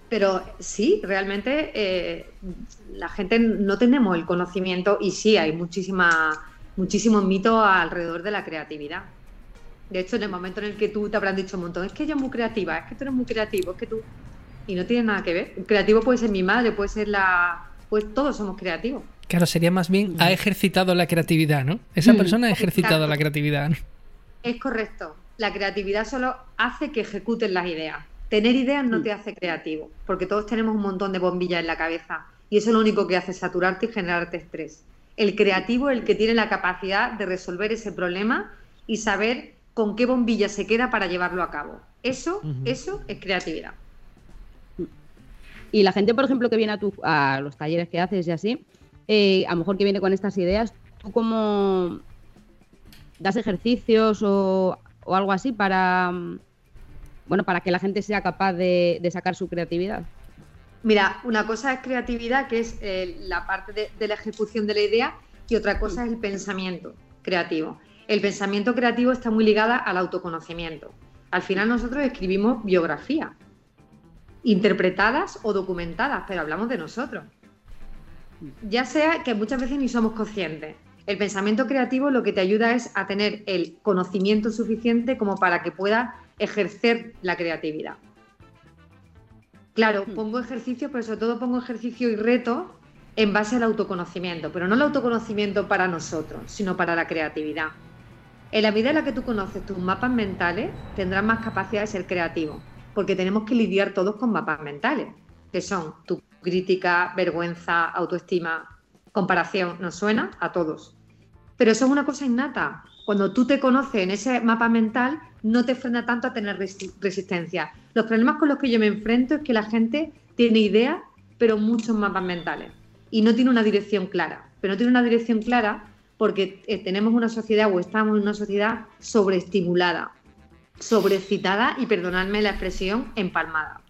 Pero sí, realmente eh, la gente no tenemos el conocimiento y sí, hay muchísima, muchísimos mitos alrededor de la creatividad. De hecho, en el momento en el que tú te habrán dicho un montón, es que ella es muy creativa, es que tú eres muy creativo, es que tú... Y no tiene nada que ver. creativo puede ser mi madre, puede ser la... Pues todos somos creativos. Claro, sería más bien, ha ejercitado la creatividad, ¿no? Esa mm. persona ha ejercitado la creatividad. Es correcto. La creatividad solo hace que ejecuten las ideas. Tener ideas no te hace creativo, porque todos tenemos un montón de bombillas en la cabeza y eso es lo único que hace saturarte y generarte estrés. El creativo es el que tiene la capacidad de resolver ese problema y saber con qué bombilla se queda para llevarlo a cabo. Eso, eso es creatividad. Y la gente, por ejemplo, que viene a, tu, a los talleres que haces y así, eh, a lo mejor que viene con estas ideas, ¿tú cómo das ejercicios o, algo así para, bueno, para que la gente sea capaz de, sacar su creatividad? Mira, una cosa es creatividad, que es eh, la parte de, la ejecución de la idea, y otra cosa es el pensamiento creativo el pensamiento creativo está muy ligada al autoconocimiento. Al final nosotros escribimos biografía, interpretadas o documentadas, pero hablamos de nosotros. Ya sea que muchas veces ni somos conscientes. El pensamiento creativo lo que te ayuda es a tener el conocimiento suficiente como para que puedas ejercer la creatividad. Claro, pongo ejercicio, pero sobre todo pongo ejercicio y reto en base al autoconocimiento, pero no el autoconocimiento para nosotros, sino para la creatividad. En la medida en la que tú conoces tus mapas mentales, tendrás más capacidad de ser creativo, porque tenemos que lidiar todos con mapas mentales, que son tu crítica, vergüenza, autoestima, comparación, nos suena a todos. Pero eso es una cosa innata. Cuando tú te conoces en ese mapa mental, no te frena tanto a tener resistencia. Los problemas con los que yo me enfrento es que la gente tiene ideas, pero muchos mapas mentales y no tiene una dirección clara. Pero no tiene una dirección clara porque eh, tenemos una sociedad o estamos en una sociedad sobreestimulada, sobreexcitada y, perdonadme la expresión, empalmada,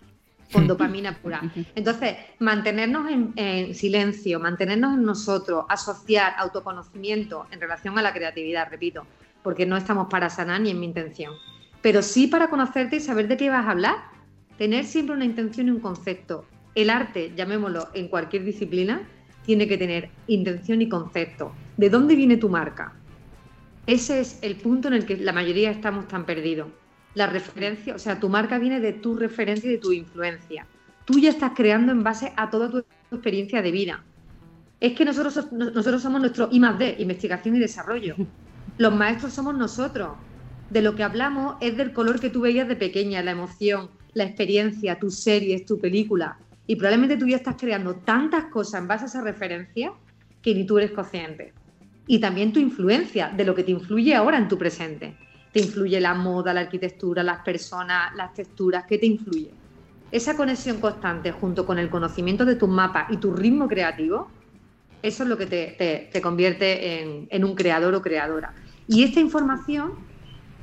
con dopamina pura. Entonces, mantenernos en, silencio, mantenernos en nosotros, asociar autoconocimiento en relación a la creatividad, repito, porque no estamos para sanar ni en mi intención, pero sí para conocerte y saber de qué vas a hablar, tener siempre una intención y un concepto. El arte, llamémoslo en cualquier disciplina, tiene que tener intención y concepto. ¿De dónde viene tu marca? Ese es el punto en el que la mayoría estamos tan perdidos. La referencia, o sea, tu marca viene de tu referencia y de tu influencia. Tú ya estás creando en base a toda tu experiencia de vida. Es que nosotros, nosotros somos nuestro I D, investigación y desarrollo. Los maestros somos nosotros. De lo que hablamos es del color que tú veías de pequeña, la emoción, la experiencia, tus series, tu película. Y probablemente tú ya estás creando tantas cosas en base a esa referencia que ni tú eres consciente. Y también tu influencia, de lo que te influye ahora en tu presente. Te influye la moda, la arquitectura, las personas, las texturas, ¿qué te influye? Esa conexión constante junto con el conocimiento de tus mapas y tu ritmo creativo, eso es lo que te, convierte en, un creador o creadora. Y esta información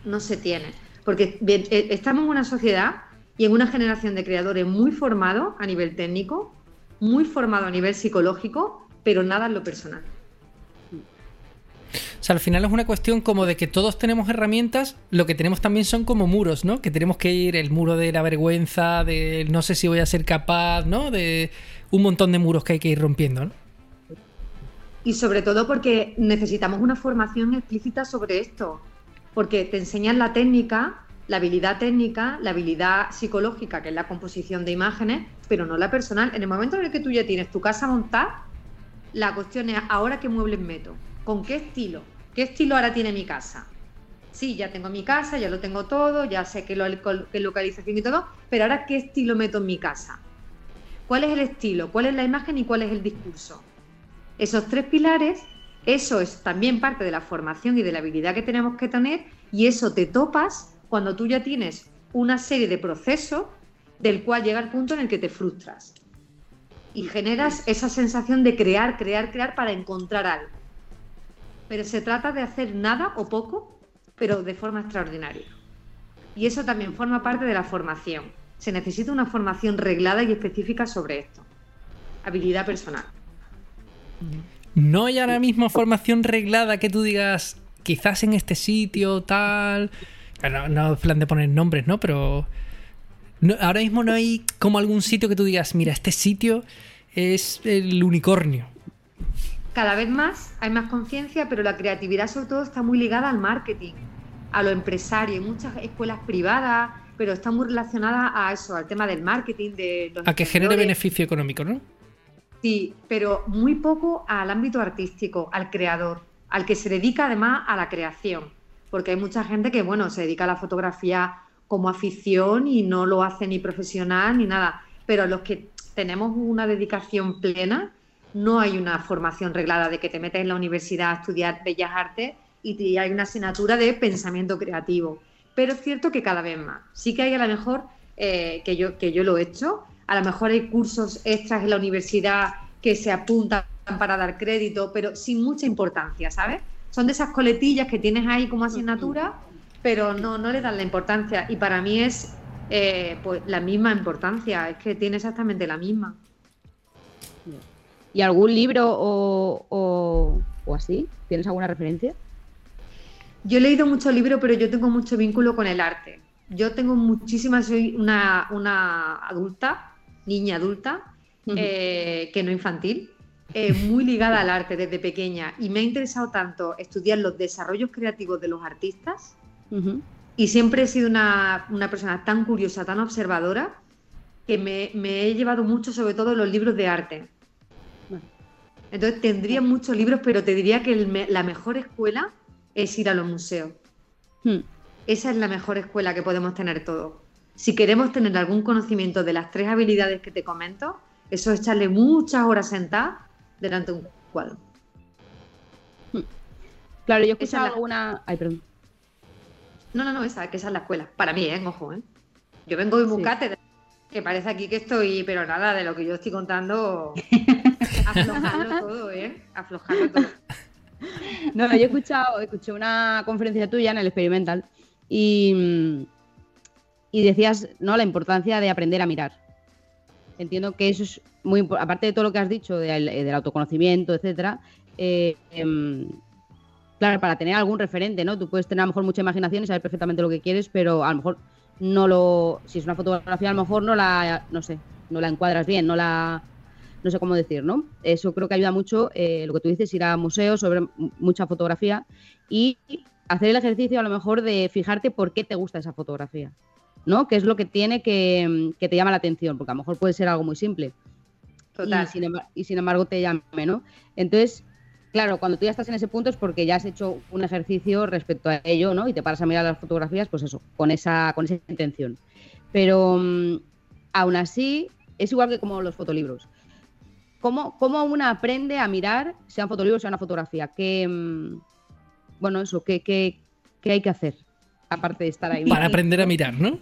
no se tiene, porque eh, estamos en una sociedad y en una generación de creadores muy formados a nivel técnico, muy formados a nivel psicológico, pero nada en lo personal. O sea, al final es una cuestión como de que todos tenemos herramientas, lo que tenemos también son como muros, ¿no? Que tenemos que ir el muro de la vergüenza, de no sé si voy a ser capaz, ¿no? De un montón de muros que hay que ir rompiendo, ¿no? Y sobre todo porque necesitamos una formación explícita sobre esto, porque te enseñan la técnica, la habilidad técnica, la habilidad psicológica, que es la composición de imágenes, pero no la personal. En el momento en el que tú ya tienes tu casa montada, la cuestión es ahora qué muebles meto, con qué estilo, qué estilo ahora tiene mi casa. Sí, ya tengo mi casa, ya lo tengo todo, ya sé qué, lo, localización y todo, pero ahora qué estilo meto en mi casa. ¿Cuál es el estilo? ¿Cuál es la imagen y cuál es el discurso? Esos tres pilares, eso es también parte de la formación y de la habilidad que tenemos que tener y eso te topas cuando tú ya tienes una serie de procesos del cual llega el punto en el que te frustras y generas esa sensación de crear, crear, crear para encontrar algo. Pero se trata de hacer nada o poco, pero de forma extraordinaria. Y eso también forma parte de la formación. Se necesita una formación reglada y específica sobre esto. Habilidad personal. No hay ahora mismo formación reglada que tú digas, quizás en este sitio, tal. No, no plan de poner nombres, ¿no? Pero ahora mismo no hay como algún sitio que tú digas, mira, este sitio es el unicornio. Cada vez más hay más conciencia, pero la creatividad sobre todo está muy ligada al marketing, a lo empresario. Hay muchas escuelas privadas, pero está muy relacionada a eso, al tema del marketing, de A que genere beneficio económico, ¿no? Sí, pero muy poco al ámbito artístico, al creador, al que se dedica además a la creación porque hay mucha gente que, bueno, se dedica a la fotografía como afición y no lo hace ni profesional ni nada, pero los que tenemos una dedicación plena, no hay una formación reglada de que te metes en la universidad a estudiar bellas artes y hay una asignatura de pensamiento creativo. Pero es cierto que cada vez más. Sí que hay a lo mejor, eh, que, yo, que yo lo he hecho, a lo mejor hay cursos extras en la universidad que se apuntan para dar crédito, pero sin mucha importancia, ¿sabes? son de esas coletillas que tienes ahí como asignatura, pero no, no le dan la importancia. Y para mí es eh, pues la misma importancia, es que tiene exactamente la misma. ¿Y algún libro o, así? ¿Tienes alguna referencia? Yo he leído muchos libros, pero yo tengo mucho vínculo con el arte. Yo tengo muchísimas, soy una, una adulta, niña adulta, eh, que no infantil, eh, muy ligada al arte desde pequeña y me ha interesado tanto estudiar los desarrollos creativos de los artistas y siempre he sido una, una persona tan curiosa, tan observadora, que me, me he llevado mucho, sobre todo los libros de arte. Entonces tendría muchos libros, pero te diría que el la mejor escuela es ir a los museos. Hmm. Esa es la mejor escuela que podemos tener todos. Si queremos tener algún conocimiento de las tres habilidades que te comento, eso es echarle muchas horas sentadas delante de un cuadro. Claro, yo he escuchado es la- alguna. Ay, perdón. No, no, no, esa, que esa es la escuela. Para mí, ¿eh? Ojo, ¿eh? Yo vengo de un Sí. que parece aquí que estoy, pero nada, de lo que yo estoy contando, aflojarlo todo, ¿eh? Aflojarlo todo. No, yo he escuchado, escuché una conferencia tuya en el Experimental y, y decías ¿no? la importancia de aprender a mirar. Entiendo que eso es muy importante, aparte de todo lo que has dicho del, eh, del autoconocimiento, etcétera. eh, em, claro, para tener algún referente, ¿no? Tú puedes tener a lo mejor mucha imaginación y saber perfectamente lo que quieres, pero a lo mejor no lo. Si es una fotografía, a lo mejor no la. No sé, no la encuadras bien, no la no sé cómo decir, ¿no? Eso creo que ayuda mucho, eh, lo que tú dices, ir a museos sobre mucha fotografía y hacer el ejercicio a lo mejor de fijarte por qué te gusta esa fotografía, ¿no? ¿Qué es lo que tiene que, mm, que te llama la atención? Porque a lo mejor puede ser algo muy simple Total. y sin, embar- y sin embargo te llame, ¿no? Entonces, claro, cuando tú ya estás en ese punto es porque ya has hecho un ejercicio respecto a ello, ¿no? Y te paras a mirar las fotografías, pues eso, con esa, con esa intención. Pero mm, aún así, es igual que como los fotolibros. ¿Cómo, cómo una aprende a mirar, sea un fotolibro, sea una fotografía? ¿Qué, mm, bueno, eso, ¿qué, qué, qué hay que hacer? Aparte de estar ahí. Para aprender a mirar, ¿no?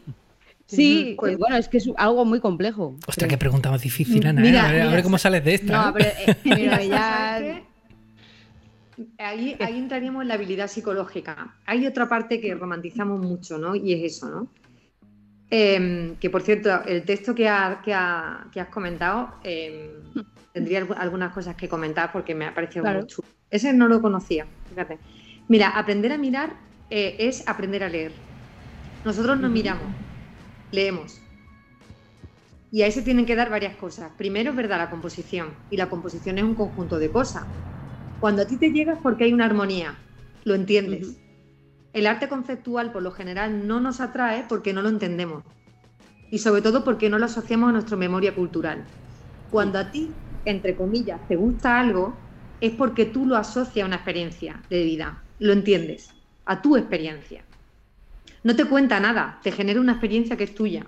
Sí, Pues- eh, bueno, es que es algo muy complejo. Ostras, creo. qué pregunta más difícil, Ana. ¿eh? Mira, a, ver, a ver cómo sales de esta. No, ¿eh? pero, eh, pero Mira, ya... Ahí, ahí entraríamos en la habilidad psicológica. Hay otra parte que romantizamos mucho, ¿no? Y es eso, ¿no? Em, que por cierto, el texto que, ha- que, ha- que has comentado, em, tendría algu- algunas cosas que comentar porque me ha parecido Claro. muy chulo. Ese no lo conocía, fíjate. Mira, aprender a mirar eh, es aprender a leer. Nosotros no miramos, leemos. Y ahí se tienen que dar varias cosas. Primero es verdad la composición. Y la composición es un conjunto de cosas. Cuando a ti te llega es porque hay una armonía. Lo entiendes. El arte conceptual, por lo general, no nos atrae porque no lo entendemos. Y sobre todo porque no lo asociamos a nuestra memoria cultural. Cuando a ti, entre comillas, te gusta algo, es porque tú lo asocias a una experiencia de vida. Lo entiendes. A tu experiencia. No te cuenta nada, te genera una experiencia que es tuya.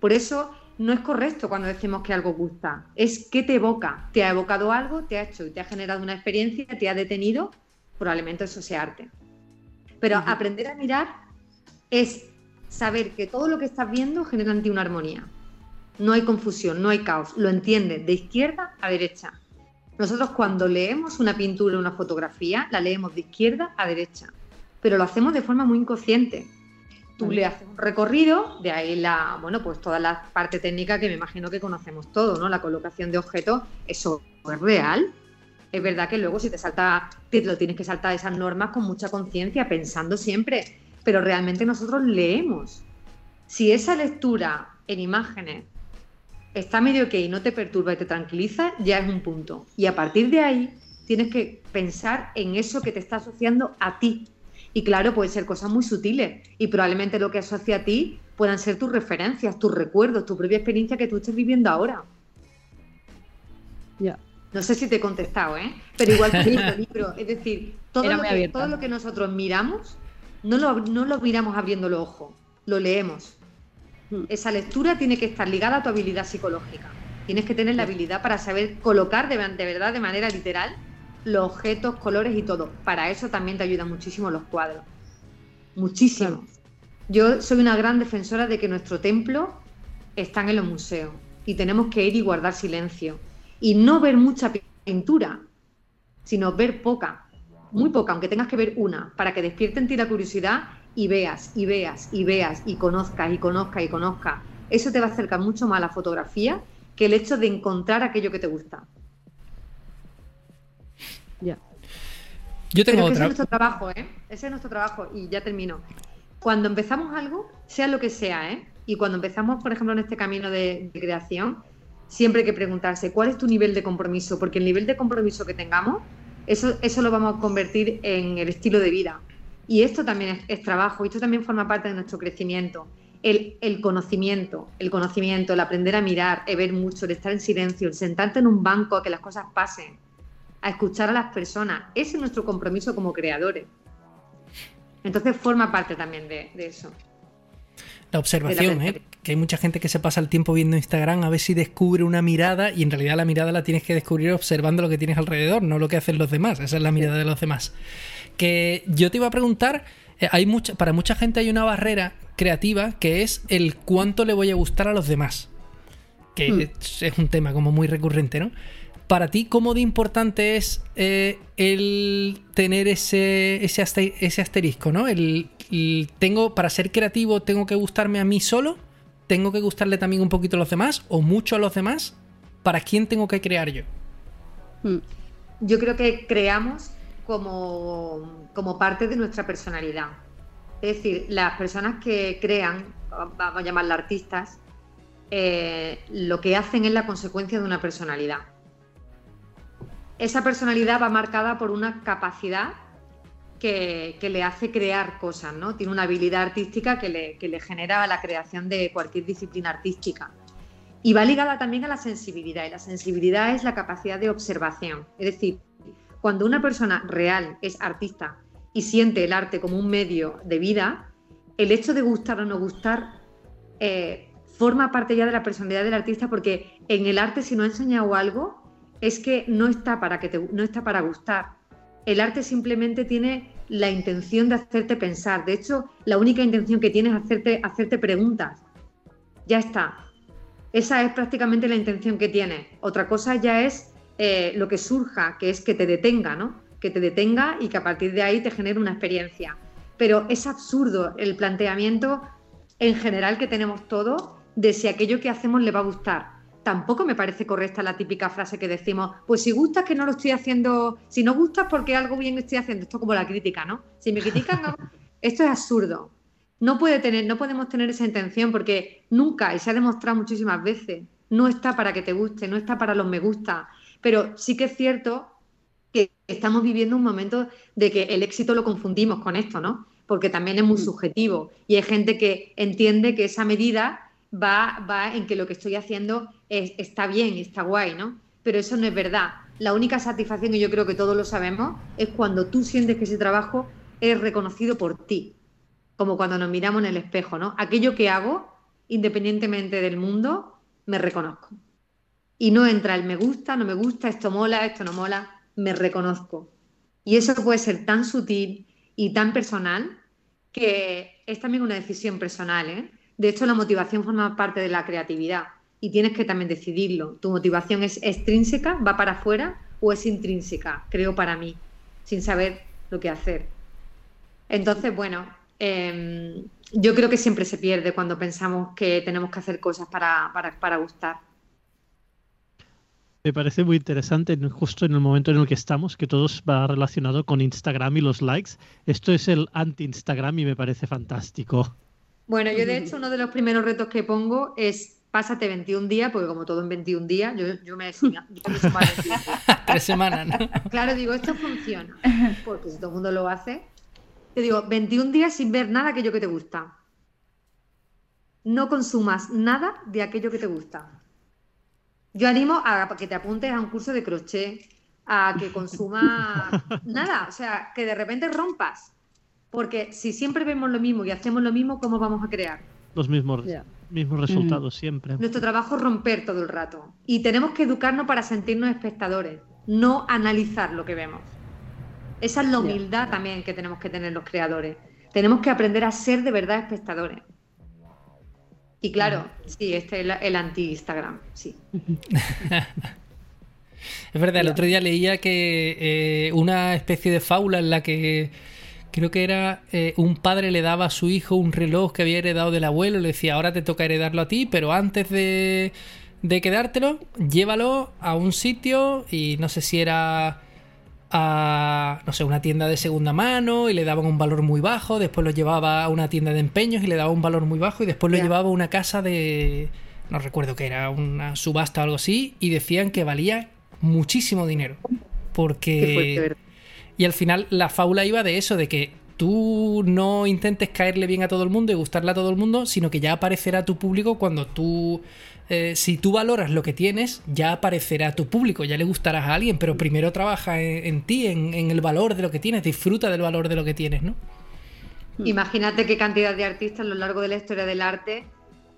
Por eso no es correcto cuando decimos que algo gusta. Es que te evoca. Te ha evocado algo, te ha hecho y te ha generado una experiencia, te ha detenido. Probablemente eso sea arte. Pero aprender a mirar es saber que todo lo que estás viendo genera en ti una armonía. No hay confusión, no hay caos. Lo entiendes de izquierda a derecha. Nosotros cuando leemos una pintura, una fotografía, la leemos de izquierda a derecha. Pero lo hacemos de forma muy inconsciente. Tú le haces un recorrido, de ahí la, bueno, pues toda la parte técnica que me imagino que conocemos todos, ¿no? La colocación de objetos, eso es real. Es verdad que luego si te salta, te lo tienes que saltar esas normas con mucha conciencia, pensando siempre, pero realmente nosotros leemos. Si esa lectura en imágenes está medio que y no te perturba y te tranquiliza, ya es un punto. Y a partir de ahí tienes que pensar en eso que te está asociando a ti. Y claro, pueden ser cosas muy sutiles y probablemente lo que asocia a ti puedan ser tus referencias, tus recuerdos, tu propia experiencia que tú estés viviendo ahora. Ya. No sé si te he contestado, ¿eh? Pero igual que el libro, es decir, todo lo, que, todo lo que nosotros miramos, no lo, no lo miramos abriendo los ojos, lo leemos. Hmm. Esa lectura tiene que estar ligada a tu habilidad psicológica. Tienes que tener la habilidad para saber colocar de, de verdad, de manera literal, los objetos, colores y todo. Para eso también te ayudan muchísimo los cuadros. Muchísimo. Yo soy una gran defensora de que nuestro templo están en los museos y tenemos que ir y guardar silencio. Y no ver mucha pintura, sino ver poca, muy poca, aunque tengas que ver una, para que despierte en ti la curiosidad y veas, y veas, y veas, y conozcas, y conozcas, y conozcas. Eso te va a acercar mucho más a la fotografía que el hecho de encontrar aquello que te gusta. Ya. Yo tengo Pero que ese otra. es nuestro trabajo, ¿eh? Ese es nuestro trabajo y ya termino. Cuando empezamos algo, sea lo que sea, ¿eh? Y cuando empezamos, por ejemplo, en este camino de, de creación, siempre hay que preguntarse cuál es tu nivel de compromiso, porque el nivel de compromiso que tengamos, eso, eso lo vamos a convertir en el estilo de vida. Y esto también es, es trabajo, esto también forma parte de nuestro crecimiento. El, el, conocimiento, el conocimiento, el aprender a mirar, el ver mucho, el estar en silencio, el sentarte en un banco a que las cosas pasen, a escuchar a las personas. Ese es nuestro compromiso como creadores. Entonces forma parte también de, de eso. La observación, ¿eh? que hay mucha gente que se pasa el tiempo viendo Instagram a ver si descubre una mirada y en realidad la mirada la tienes que descubrir observando lo que tienes alrededor, no lo que hacen los demás. Esa es la mirada de los demás. Que yo te iba a preguntar, eh, hay mucha, para mucha gente hay una barrera creativa que es el cuánto le voy a gustar a los demás. Que Hmm. es, es un tema como muy recurrente, ¿no? Para ti, ¿cómo de importante es eh, el tener ese, ese, ese asterisco, ¿no? El, el tengo, para ser creativo, tengo que gustarme a mí solo, tengo que gustarle también un poquito a los demás, o mucho a los demás. ¿Para quién tengo que crear yo? Mm. Yo creo que creamos como, como parte de nuestra personalidad. Es decir, las personas que crean, vamos a llamarlas artistas, eh, lo que hacen es la consecuencia de una personalidad. Esa personalidad va marcada por una capacidad que, que le hace crear cosas, ¿no? Tiene una habilidad artística que le, que le genera la creación de cualquier disciplina artística. Y va ligada también a la sensibilidad. Y la sensibilidad es la capacidad de observación. Es decir, cuando una persona real es artista y siente el arte como un medio de vida, el hecho de gustar o no gustar eh, forma parte ya de la personalidad del artista porque en el arte si no ha enseñado algo es que no está para que te, no está para gustar. El arte simplemente tiene la intención de hacerte pensar. De hecho, la única intención que tiene es hacerte, hacerte preguntas. Ya está. Esa es prácticamente la intención que tiene. Otra cosa ya es eh, lo que surja, que es que te detenga, ¿no? Que te detenga y que a partir de ahí te genere una experiencia. Pero es absurdo el planteamiento en general que tenemos todos de si aquello que hacemos le va a gustar. Tampoco me parece correcta la típica frase que decimos, pues si gustas que no lo estoy haciendo, si no gustas porque algo bien estoy haciendo, esto es como la crítica, ¿no? Si me critican, esto es absurdo. No, puede tener, no podemos tener esa intención porque nunca, y se ha demostrado muchísimas veces, no está para que te guste, no está para los me gusta. Pero sí que es cierto que estamos viviendo un momento de que el éxito lo confundimos con esto, ¿no? Porque también es muy subjetivo y hay gente que entiende que esa medida va, va en que lo que estoy haciendo es, está bien, está guay, ¿no? Pero eso no es verdad. La única satisfacción, y yo creo que todos lo sabemos, es cuando tú sientes que ese trabajo es reconocido por ti como cuando nos miramos en el espejo, ¿no? Aquello que hago, independientemente del mundo, me reconozco. Y no entra el me gusta, no me gusta, esto mola, esto no mola, me reconozco. Y eso puede ser tan sutil y tan personal que es también una decisión personal, ¿eh? De hecho, la motivación forma parte de la creatividad y tienes que también decidirlo. ¿Tu motivación es extrínseca, va para afuera o es intrínseca? Creo para mí, sin saber lo que hacer. Entonces, bueno, eh, yo creo que siempre se pierde cuando pensamos que tenemos que hacer cosas para, para, para gustar. Me parece muy interesante, justo en el momento en el que estamos, que todo va relacionado con Instagram y los likes. Esto es el anti-Instagram y me parece fantástico. Bueno, yo de hecho uno de los primeros retos que pongo es pásate 21 días, porque como todo en 21 días, yo, yo me, yo me sumo a 21 días. Tres semanas, ¿no? Claro, digo, esto funciona, porque si todo el mundo lo hace, te digo, 21 días sin ver nada de aquello que te gusta. No consumas nada de aquello que te gusta. Yo animo a que te apuntes a un curso de crochet, a que consumas nada, o sea, que de repente rompas. Porque si siempre vemos lo mismo y hacemos lo mismo, ¿cómo vamos a crear? Los mismos, resultados siempre. Nuestro trabajo es romper todo el rato. Y tenemos que educarnos para sentirnos espectadores, no analizar lo que vemos. Esa es la humildad también que tenemos que tener los creadores. Tenemos que aprender a ser de verdad espectadores. Y claro, sí, este es el anti-Instagram, sí. Es verdad, el otro día leía que eh, una especie de fábula en la que creo que era eh, un padre le daba a su hijo un reloj que había heredado del abuelo le decía, ahora te toca heredarlo a ti, pero antes de, de quedártelo, llévalo a un sitio y no sé si era a, no sé, una tienda de segunda mano y le daban un valor muy bajo, después lo llevaba a una tienda de empeños y le daba un valor muy bajo y después lo llevaba a una casa de, no recuerdo que era una subasta o algo así, y decían que valía muchísimo dinero. Porque... Y al final la fábula iba de eso, de que tú no intentes caerle bien a todo el mundo y gustarle a todo el mundo, sino que ya aparecerá tu público cuando tú... Eh, si tú valoras lo que tienes, ya aparecerá tu público, ya le gustarás a alguien, pero primero trabaja en, ti, en, en, el valor de lo que tienes, disfruta del valor de lo que tienes, ¿no? Imagínate qué cantidad de artistas a lo largo de la historia del arte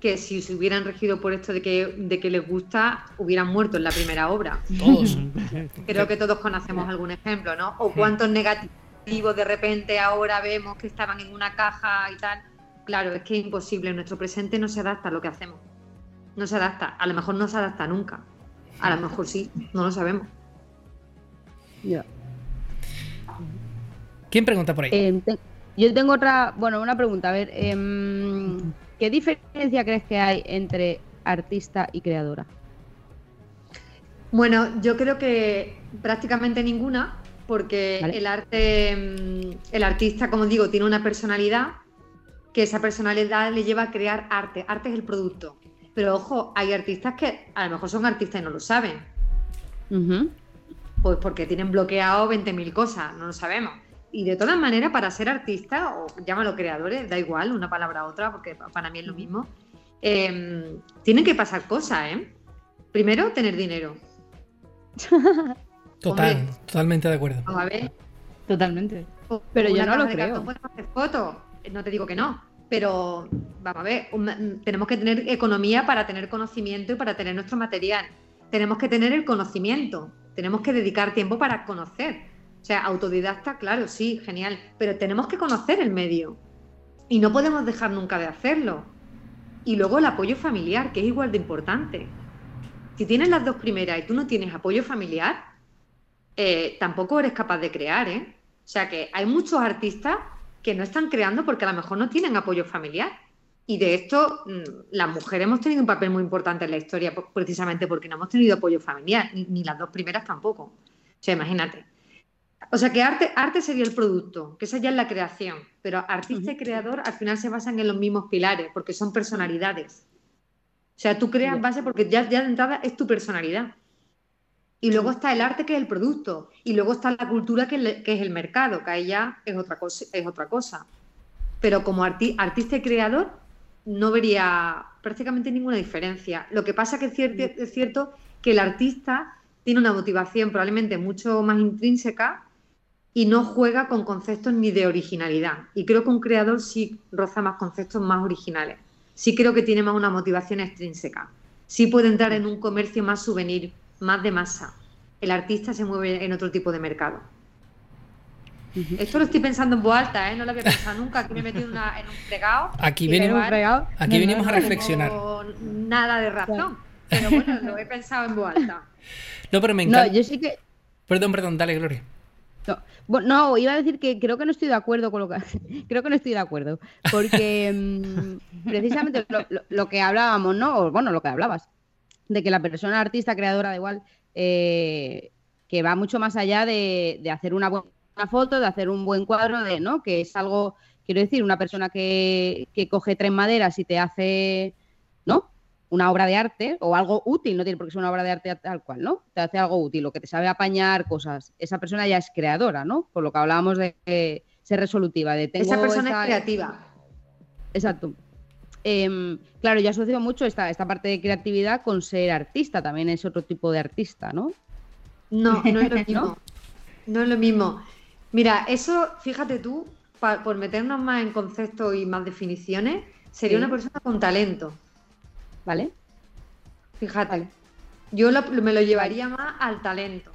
que si se hubieran regido por esto de que, de que les gusta, hubieran muerto en la primera obra. Todos. Creo que todos conocemos algún ejemplo, ¿no? O cuántos negativos de repente ahora vemos que estaban en una caja y tal. Claro, es que es imposible. Nuestro presente no se adapta a lo que hacemos. No se adapta. A lo mejor no se adapta nunca. A lo mejor sí, no lo sabemos. Ya. ¿Quién pregunta por ahí? Eh, yo tengo otra, bueno, una pregunta. A ver, em, ¿qué diferencia crees que hay entre artista y creadora? Bueno, yo creo que prácticamente ninguna, porque el arte, em, el artista, como digo, tiene una personalidad que esa personalidad le lleva a crear arte. Arte es el producto. Pero ojo, hay artistas que a lo mejor son artistas y no lo saben. Pues porque tienen bloqueado 20.000 cosas, no lo sabemos. Y de todas maneras, para ser artista, o llámalo creadores, da igual, una palabra a otra, porque para mí es lo mismo, em, tienen que pasar cosas, ¿eh? Primero, tener dinero. Total, totalmente de acuerdo. a ver. Totalmente. Pero yo no lo creo. hacer fotos, no te digo que no, pero vamos a ver, tenemos que tener economía para tener conocimiento y para tener nuestro material. Tenemos que tener el conocimiento, tenemos que dedicar tiempo para conocer o sea, autodidacta, claro, sí, genial, pero tenemos que conocer el medio y no podemos dejar nunca de hacerlo. Y luego el apoyo familiar, que es igual de importante. Si tienes las dos primeras y tú no tienes apoyo familiar, eh, tampoco eres capaz de crear, ¿eh? O sea que hay muchos artistas que no están creando porque a lo mejor no tienen apoyo familiar. Y de esto, mm, las mujeres hemos tenido un papel muy importante en la historia, precisamente porque no hemos tenido apoyo familiar, ni las dos primeras tampoco. O sea, imagínate. O sea que arte, arte sería el producto, que esa ya es la creación, pero artista y creador al final se basan en los mismos pilares, porque son personalidades. O sea, tú creas base porque ya, ya de entrada es tu personalidad. Y luego está el arte, que es el producto. Y luego está la cultura, que, es el mercado, que ahí ya es otra cosa. Es otra cosa. Pero como artista y creador, no vería prácticamente ninguna diferencia. Lo que pasa que es cierto, es cierto que el artista tiene una motivación probablemente mucho más intrínseca y no juega con conceptos ni de originalidad. Y creo que un creador sí roza más conceptos más originales. Sí creo que tiene más una motivación extrínseca. Sí puede entrar en un comercio más souvenir, más de masa. El artista se mueve en otro tipo de mercado. Esto lo estoy pensando en voz alta, ¿eh? no lo había pensado nunca. Aquí me he metido en un fregado. Aquí venimos, aquí venimos a reflexionar. No nada de razón, pero bueno, lo he pensado en voz alta. No, pero me encanta. No, yo sí que. Perdón, perdón, dale, Gloria. No, iba a decir que creo que no estoy de acuerdo con lo que. creo que no estoy de acuerdo. Porque mm, precisamente lo, que hablábamos, ¿no? O, bueno, lo que hablabas. De que la persona artista, creadora, da igual, eh, que va mucho más allá de, hacer una buena foto, de hacer un buen cuadro, de, ¿no? Que es algo, quiero decir, una persona que, que coge tres maderas y te hace, ¿no? una obra de arte o algo útil, no tiene por qué ser una obra de arte tal cual, ¿no? Te hace algo útil, lo que te sabe apañar cosas. Esa persona ya es creadora, ¿no? Por lo que hablábamos de ser resolutiva. De esa persona es creativa. Exacto. Em, claro, yo asocio mucho esta, esta parte de creatividad con ser artista, también es otro tipo de artista, ¿no? No, no es lo mismo. ¿No? es lo mismo. Mira, eso, fíjate tú, por meternos más en conceptos y más definiciones, sería una persona con talento. ¿Vale? Fíjate, yo me lo llevaría más al talento.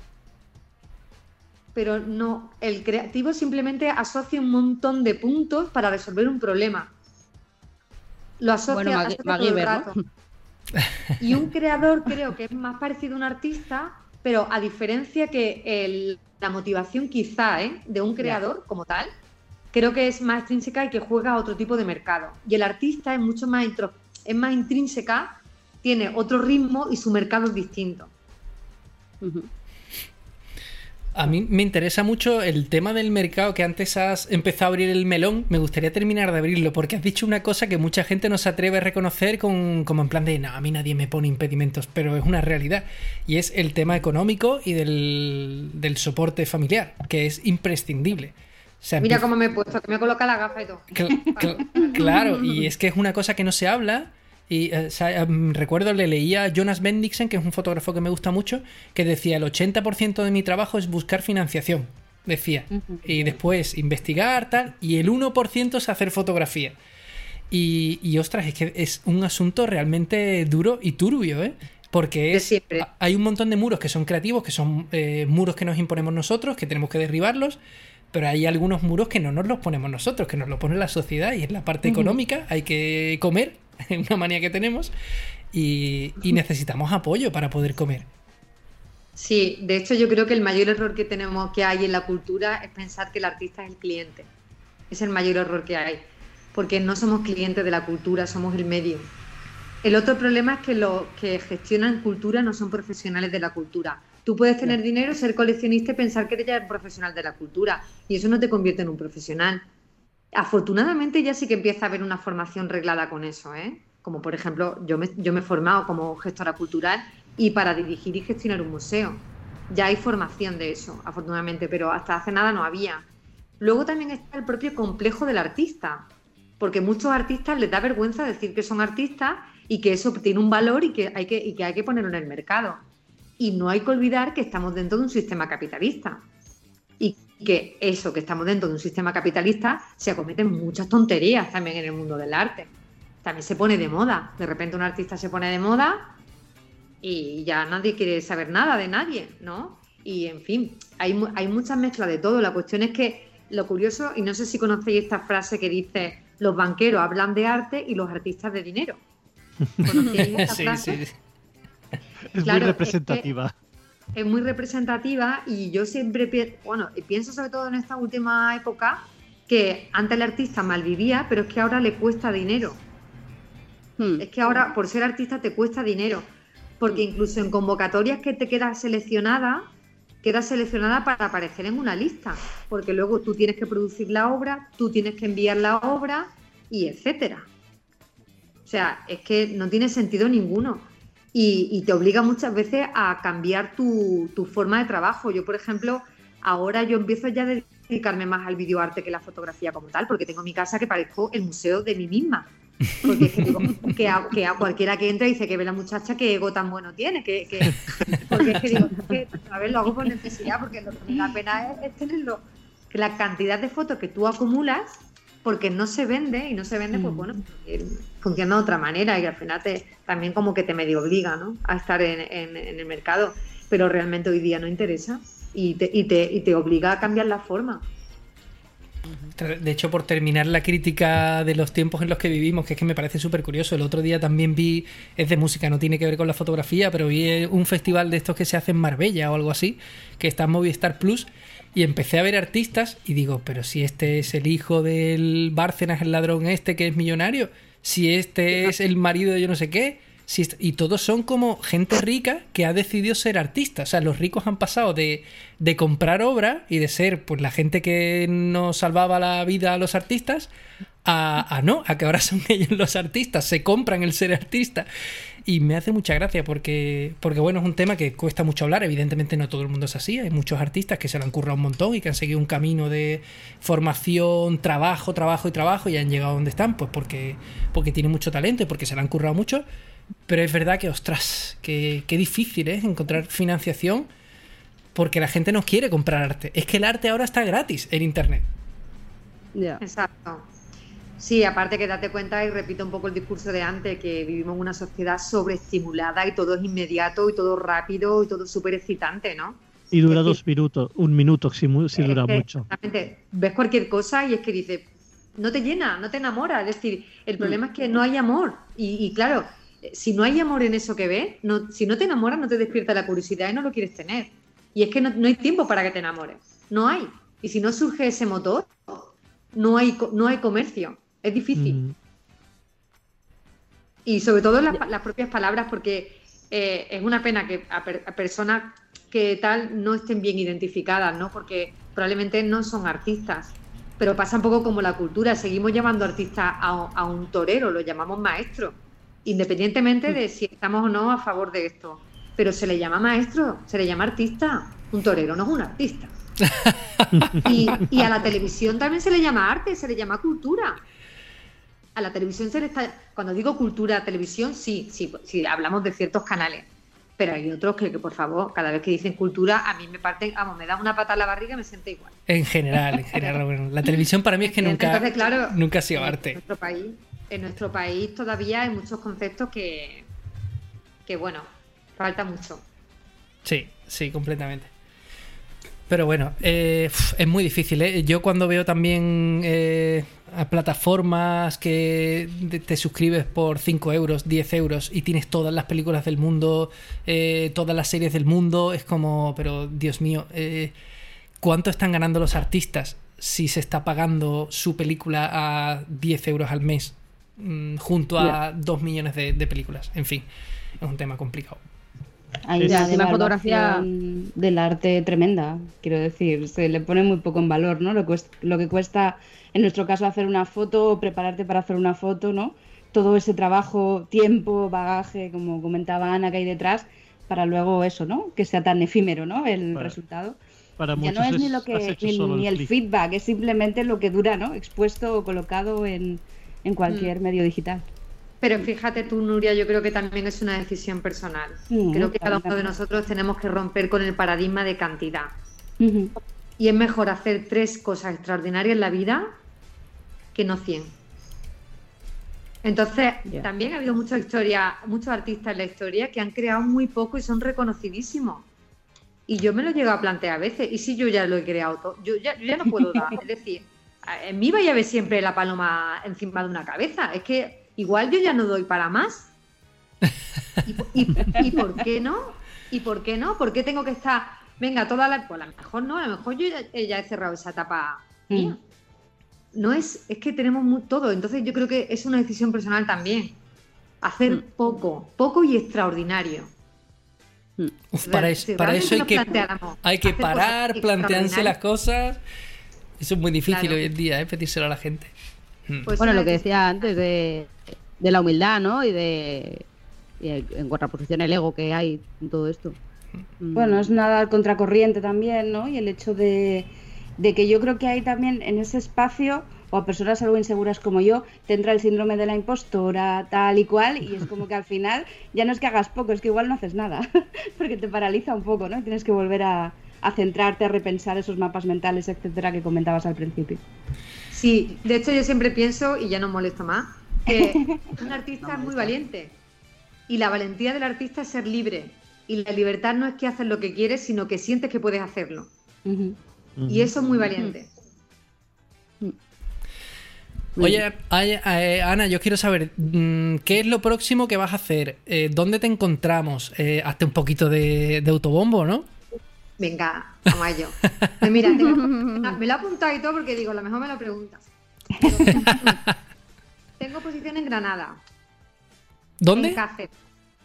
Pero no, el creativo simplemente asocia un montón de puntos para resolver un problema. Lo asocia, todo el rato. Y un creador creo que es más parecido a un artista, pero a diferencia que la motivación quizá ¿eh? de un creador como tal, creo que es más extrínseca y que juega a otro tipo de mercado. Y el artista es mucho más introspectivo es más intrínseca, tiene otro ritmo y su mercado es distinto. A mí me interesa mucho el tema del mercado que antes has empezado a abrir el melón. Me gustaría terminar de abrirlo porque has dicho una cosa que mucha gente no se atreve a reconocer con, como en plan de, no, a mí nadie me pone impedimentos, pero es una realidad. Y es el tema económico y del, del soporte familiar, que es imprescindible. O sea, Mira cómo me he puesto, que me coloca la gafa y todo. Cl- cl- claro, y es que es una cosa que no se habla. Y eh, sa- em, recuerdo, le leía a Jonas Bendixen, que es un fotógrafo que me gusta mucho, que decía: el 80% de mi trabajo es buscar financiación. Decía. Y después investigar, tal. Y el 1% es hacer fotografía. Y, y ostras, es que es un asunto realmente duro y turbio, ¿eh? Porque es, siempre. hay un montón de muros que son creativos, que son eh, muros que nos imponemos nosotros, que tenemos que derribarlos, pero hay algunos muros que no nos los ponemos nosotros, que nos lo pone la sociedad y es la parte económica, hay que comer, una manía que tenemos, y, y necesitamos apoyo para poder comer. Sí, de hecho yo creo que el mayor error que tenemos que hay en la cultura es pensar que el artista es el cliente. Es el mayor error que hay, porque no somos clientes de la cultura, somos el medio. El otro problema es que los que gestionan cultura no son profesionales de la cultura. Tú puedes tener dinero, ser coleccionista y pensar que eres ya un profesional de la cultura, y eso no te convierte en un profesional. Afortunadamente ya sí que empieza a haber una formación reglada con eso, ¿eh? Como por ejemplo, yo me, yo me he formado como gestora cultural y para dirigir y gestionar un museo. Ya hay formación de eso, afortunadamente, pero hasta hace nada no había. Luego también está el propio complejo del artista, porque muchos artistas les da vergüenza decir que son artistas y que eso tiene un valor y que hay que, y que, hay que ponerlo en el mercado. Y no hay que olvidar que estamos dentro de un sistema capitalista. Y que eso, que estamos dentro de un sistema capitalista, se acometen muchas tonterías también en el mundo del arte. También se pone de moda. De repente un artista se pone de moda y ya nadie quiere saber nada de nadie, ¿no? Y en fin, hay, mu- hay muchas mezclas de todo. La cuestión es que lo curioso, y no sé si conocéis esta frase que dice, los banqueros hablan de arte y los artistas de dinero. ¿Conocéis esta Sí, frase? sí. Es Claro, muy es que- representativa. Es muy representativa y yo siempre pi- bueno, pienso sobre todo en esta última época que antes el artista malvivía, pero es que ahora le cuesta dinero. Hmm. Es que ahora por ser artista te cuesta dinero, porque incluso en convocatorias que te quedas seleccionada, quedas seleccionada para aparecer en una lista, porque luego tú tienes que producir la obra, tú tienes que enviar la obra y etcétera. O sea, es que no tiene sentido ninguno. Y, y te obliga muchas veces a cambiar tu, tu forma de trabajo. Yo, por ejemplo, ahora yo empiezo ya a dedicarme más al videoarte que la fotografía como tal, porque tengo mi casa que parezco el museo de mí misma. Porque es que, digo, que, a, que a cualquiera que entre dice que ve la muchacha qué ego tan bueno tiene. Que, que- porque es que digo, es que, a ver, lo hago por necesidad, porque lo que me da pena es, es tenerlo. Que la cantidad de fotos que tú acumulas, porque no se vende, y no se vende, pues bueno, eh, funciona de otra manera, y al final te, también como que te medio obliga ¿no? a estar en, en- en el mercado. Pero realmente hoy día no interesa y te, y te, y te obliga a cambiar la forma. De hecho, por terminar la crítica de los tiempos en los que vivimos, que es que me parece súper curioso, el otro día también vi, es de música, no tiene que ver con la fotografía, pero vi eh, un festival de estos que se hace en Marbella o algo así, que está en Movistar Plus, y empecé a ver artistas y digo, pero si este es el hijo del Bárcenas, el ladrón este que es millonario, si este es el marido de yo no sé qué, si y todos son como gente rica que ha decidido ser artista. O sea, los ricos han pasado de, de comprar obra y de ser pues la gente que nos salvaba la vida a los artistas a, a no, a que ahora son ellos los artistas, se compran el ser artista. Y me hace mucha gracia porque, porque bueno, es un tema que cuesta mucho hablar. Evidentemente no todo el mundo es así. Hay muchos artistas que se lo han currado un montón y que han seguido un camino de formación, trabajo, trabajo y trabajo y han llegado donde están, pues porque, porque tienen mucho talento y porque se lo han currado mucho. Pero es verdad que, ostras, que, qué difícil es encontrar financiación porque la gente no quiere comprar arte. Es que el arte ahora está gratis en internet. Ya. Exacto. Sí, aparte que date cuenta, y repito un poco el discurso de antes, que vivimos en una sociedad sobreestimulada y todo es inmediato y todo rápido y todo súper excitante, ¿no? Y dura Es dos minutos, un minuto si, si dura que, mucho. exactamente, ves cualquier cosa y es que dices, no te llena, no te enamora. Es decir, el problema es que no hay amor. Y, y claro, si no hay amor en eso que ves, no, si no te enamoras, no te despierta la curiosidad y no lo quieres tener. Y es que no, no hay tiempo para que te enamores. No hay. Y si no surge ese motor, no hay, no hay comercio. Es difícil. Mm, Y sobre todo las, las propias palabras, porque eh, es una pena que a, per- a personas que tal no estén bien identificadas, ¿no? Porque probablemente no son artistas. Pero pasa un poco como la cultura, seguimos llamando artista a, a un torero, lo llamamos maestro, independientemente de si estamos o no a favor de esto. Pero se le llama maestro, se le llama artista. Un torero no es un artista. y, y a la televisión también se le llama arte, se le llama cultura. A la televisión se le está. Cuando digo cultura, televisión, sí, sí, sí, hablamos de ciertos canales. Pero hay otros que, que, por favor, cada vez que dicen cultura, a mí me parten, vamos, me da una pata a la barriga y me siento igual. En general, en general. Bueno, la televisión para mí es que nunca, Entonces, claro, nunca ha sido en arte. Nuestro país, en nuestro país todavía hay muchos conceptos que, que bueno, falta mucho. Sí, sí, completamente. Pero bueno, eh, es muy difícil. ¿eh? Yo cuando veo también eh, a plataformas que te, suscribes por 5 euros, 10 euros y tienes todas las películas del mundo, eh, todas las series del mundo, es como, pero Dios mío, eh, ¿cuánto están ganando los artistas si se está pagando su película a 10 euros al mes mm, junto a 2 millones de, de películas? En fin, es un tema complicado. Hay Es- una fotografía- del arte tremenda, quiero decir, se le pone muy poco en valor, ¿no? Lo, cuest- lo que cuesta, en nuestro caso, hacer una foto, prepararte para hacer una foto, ¿no? Todo ese trabajo, tiempo, bagaje, como comentaba Ana, que hay detrás, para luego eso, ¿no? Que sea tan efímero, ¿no? El Para- resultado. Para Ya no es ni lo que ni, el feedback, es simplemente lo que dura, ¿no? Expuesto o colocado en, en cualquier Mm. medio digital. Pero fíjate tú, Nuria, yo creo que también es una decisión personal. Creo que cada uno de nosotros tenemos que romper con el paradigma de cantidad. Y es mejor hacer tres cosas extraordinarias en la vida que no 100. Entonces, también ha habido muchas historias, muchos artistas en la historia que han creado muy poco y son reconocidísimos. Y yo me lo he llegado a plantear a veces. ¿Y si yo ya lo he creado todo? Yo ya, yo ya no puedo dar. Es decir, en mí vaya a ver siempre la paloma encima de una cabeza. Es que igual yo ya no doy para más. ¿Y, po- y- y por qué no? ¿Y por qué no? ¿Por qué tengo que estar, venga, toda la... Pues a lo mejor no, a lo mejor yo ya, eh, ya he cerrado esa etapa mía. Mm. No es, es que tenemos todo, entonces yo creo que es una decisión personal también. Hacer Mm. poco, poco y extraordinario. Uf, para, eso, si para realmente eso hay que, hay que parar, plantearse las cosas. Eso es muy difícil Claro. hoy en día, ¿eh? pedírselo a la gente. Mm. pues Bueno, lo que decía antes de, de la humildad, ¿no? Y de y en contraposición el ego que hay en todo esto. Mm. Bueno, es nada contracorriente también, ¿no? Y el hecho de, de que yo creo que hay también en ese espacio, o a personas algo inseguras como yo, te entra el síndrome de la impostora, tal y cual, y es como que al final ya no es que hagas poco, es que igual no haces nada, porque te paraliza un poco, ¿no? Y tienes que volver a, a centrarte, a repensar esos mapas mentales, etcétera, que comentabas al principio. Sí, de hecho yo siempre pienso, y ya no molesto más, que un artista es muy valiente. Y la valentía del artista es ser libre. Y la libertad no es que haces lo que quieres, sino que sientes que puedes hacerlo. Y eso es muy valiente. Oye, Ana, yo quiero saber, mm, ¿qué es lo próximo que vas a hacer? Eh, ¿Dónde te encontramos? Eh, hazte un poquito de, de autobombo, ¿no? Venga, a ello. Pues mira, me lo he apuntado y todo porque digo, a lo mejor me lo preguntas. tengo posición en Granada. ¿Dónde? En Cáceres.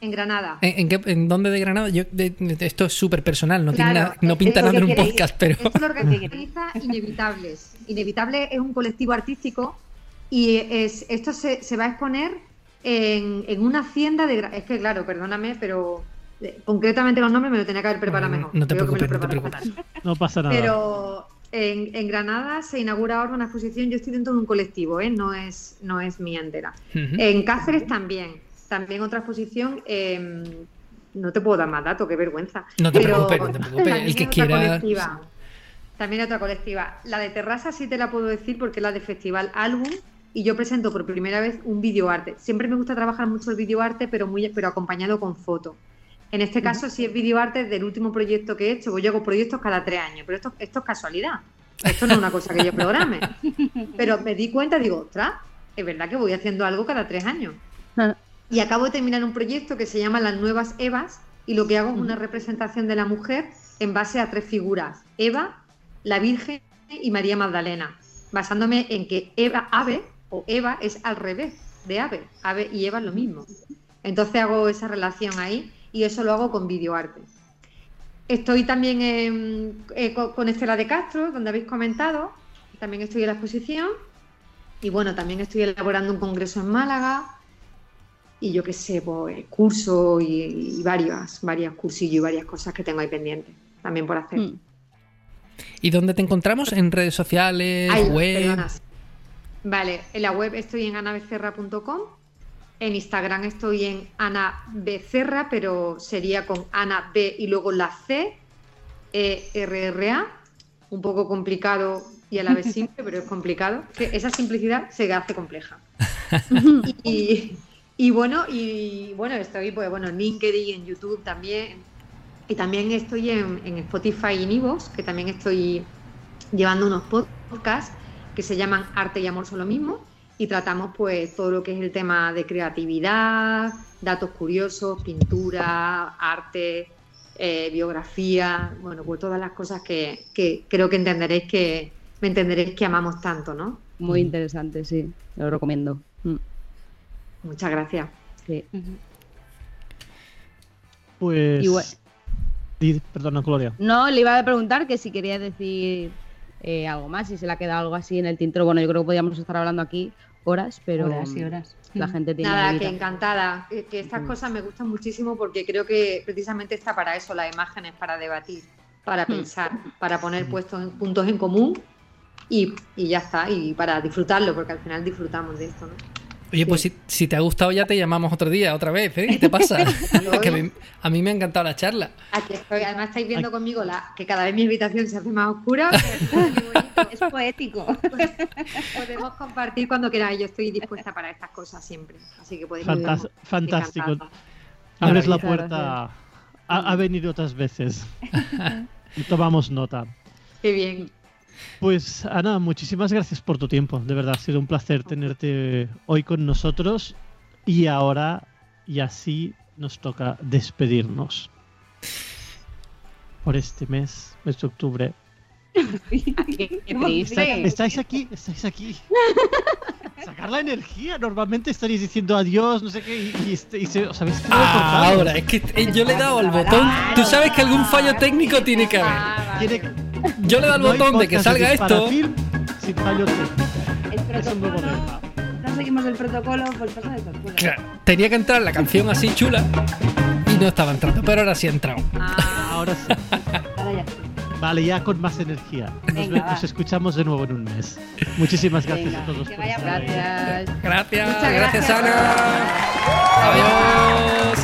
En Granada. ¿En, en qué- en dónde de Granada? Yo, de- de- esto es súper personal, no, tiene Claro, nada- no pinta nada en un podcast, pero... Esto lo organiza Inevitables. Inevitable es un colectivo artístico y es, esto se, se va a exponer en, en una hacienda de... Es que, claro, perdóname, pero concretamente los nombres me lo tenía que haber preparado No, mejor. no te Creo que me lo preocupes, no te preocupes. No pasa nada. Pero en, en Granada se inaugura ahora una exposición. Yo estoy dentro de un colectivo, ¿eh? no, es, no es mía entera. En Cáceres también. También otra exposición. eh, no te puedo dar más datos, qué vergüenza. No te Pero preocupes, no te preocupes, también el que quiera-. También otra colectiva. La de Terrassa sí te la puedo decir porque es la de Festival Álbum y yo presento por primera vez un videoarte. Siempre me gusta trabajar mucho el videoarte, pero muy pero acompañado con fotos. En este caso, si es videoarte del último proyecto que he hecho, pues yo hago proyectos cada tres años, pero esto, esto es casualidad. Esto no es una cosa que yo programe. Pero me di cuenta, digo, ostras, es verdad que voy haciendo algo cada tres años. Y acabo de terminar un proyecto que se llama Las Nuevas Evas y lo que hago es una representación de la mujer en base a tres figuras, Eva, la Virgen y María Magdalena, basándome en que Eva, ave o Eva es al revés de ave, ave y Eva es lo mismo. Entonces hago esa relación ahí y eso lo hago con videoarte. Estoy también en- eh, co- con Estela de Castro, donde habéis comentado. También estoy en la exposición. Y bueno, también estoy elaborando un congreso en Málaga. Y yo qué sé, pues cursos y, y varias, varias cursillos y varias cosas que tengo ahí pendientes también por hacer. Mm. ¿Y dónde te encontramos? ¿En redes sociales? Ay, ¿Web? perdona. Vale, en la web estoy en anabecerra.com. En Instagram estoy en Ana Becerra, pero sería con Ana B y luego la C, E R R A. Un poco complicado y a la vez simple, pero es complicado. Que esa simplicidad se hace compleja. y, y bueno, y bueno, estoy pues bueno en LinkedIn, en YouTube también. Y también estoy en, en Spotify y en que también estoy llevando unos podcasts que se llaman Arte y Amor son lo mismo y tratamos pues todo lo que es el tema de creatividad, datos curiosos, pintura, arte, eh, biografía, bueno, pues todas las cosas que, que creo que entenderéis que me entenderéis que amamos tanto, ¿no? Muy interesante, sí. Lo recomiendo. Mm, Muchas gracias. sí. Pues. Di- perdona, Gloria. No, le iba a preguntar que si quería decir eh, algo más, si se le ha quedado algo así en el tintero. Bueno, yo creo que podríamos estar hablando aquí horas, pero Horas y horas. la gente tiene Nada, vida. que encantada. Que, que estas cosas me gustan muchísimo porque creo que precisamente está para eso, las imágenes, para debatir, para pensar, para poner puestos en- puntos en común y, y ya está, y para disfrutarlo, porque al final disfrutamos de esto, ¿no? Oye, pues si, si te ha gustado ya te llamamos otro día, otra vez, ¿eh? ¿Qué te pasa? Que me- a mí me ha encantado la charla. Aquí estoy. Además estáis viendo conmigo la, que cada vez mi habitación se hace más oscura. pero es muy bonito. Es poético. Podemos compartir cuando queráis. Yo estoy dispuesta para estas cosas siempre. Así que podéis Fantas- fantástico. Encantada. Abres la puerta. Ha, ha venido otras veces. Y Tomamos nota. Qué bien. Pues Ana, muchísimas gracias por tu tiempo. De verdad, ha sido un placer tenerte hoy con nosotros. Y ahora, y así nos toca despedirnos. Por este mes, mes de octubre. Qué. ¿Estáis aquí? ¿Estáis aquí? Sacar la energía. Normalmente estaréis diciendo adiós, no sé qué, y, y este- y se- os habéis Ah, ahora, es que eh, yo le he dado al botón. Tú sabes que algún fallo técnico tiene que haber. Tiene que- Yo le he dado al no botón de que salga esto. Disparafilm sin fallos Es un nuevo. No seguimos el protocolo, pues pasa de cosas. Claro, tenía que entrar la canción así chula y no estaba entrando, pero ahora sí ha entrado. Ah, Ahora sí. Ahora ya sí. Vale, ya con más energía. Nos, Venga, nos escuchamos de nuevo en un mes. Muchísimas gracias Venga, a todos. que vaya. Gracias. Gracias, Muchas gracias gracias. Ana. Adiós.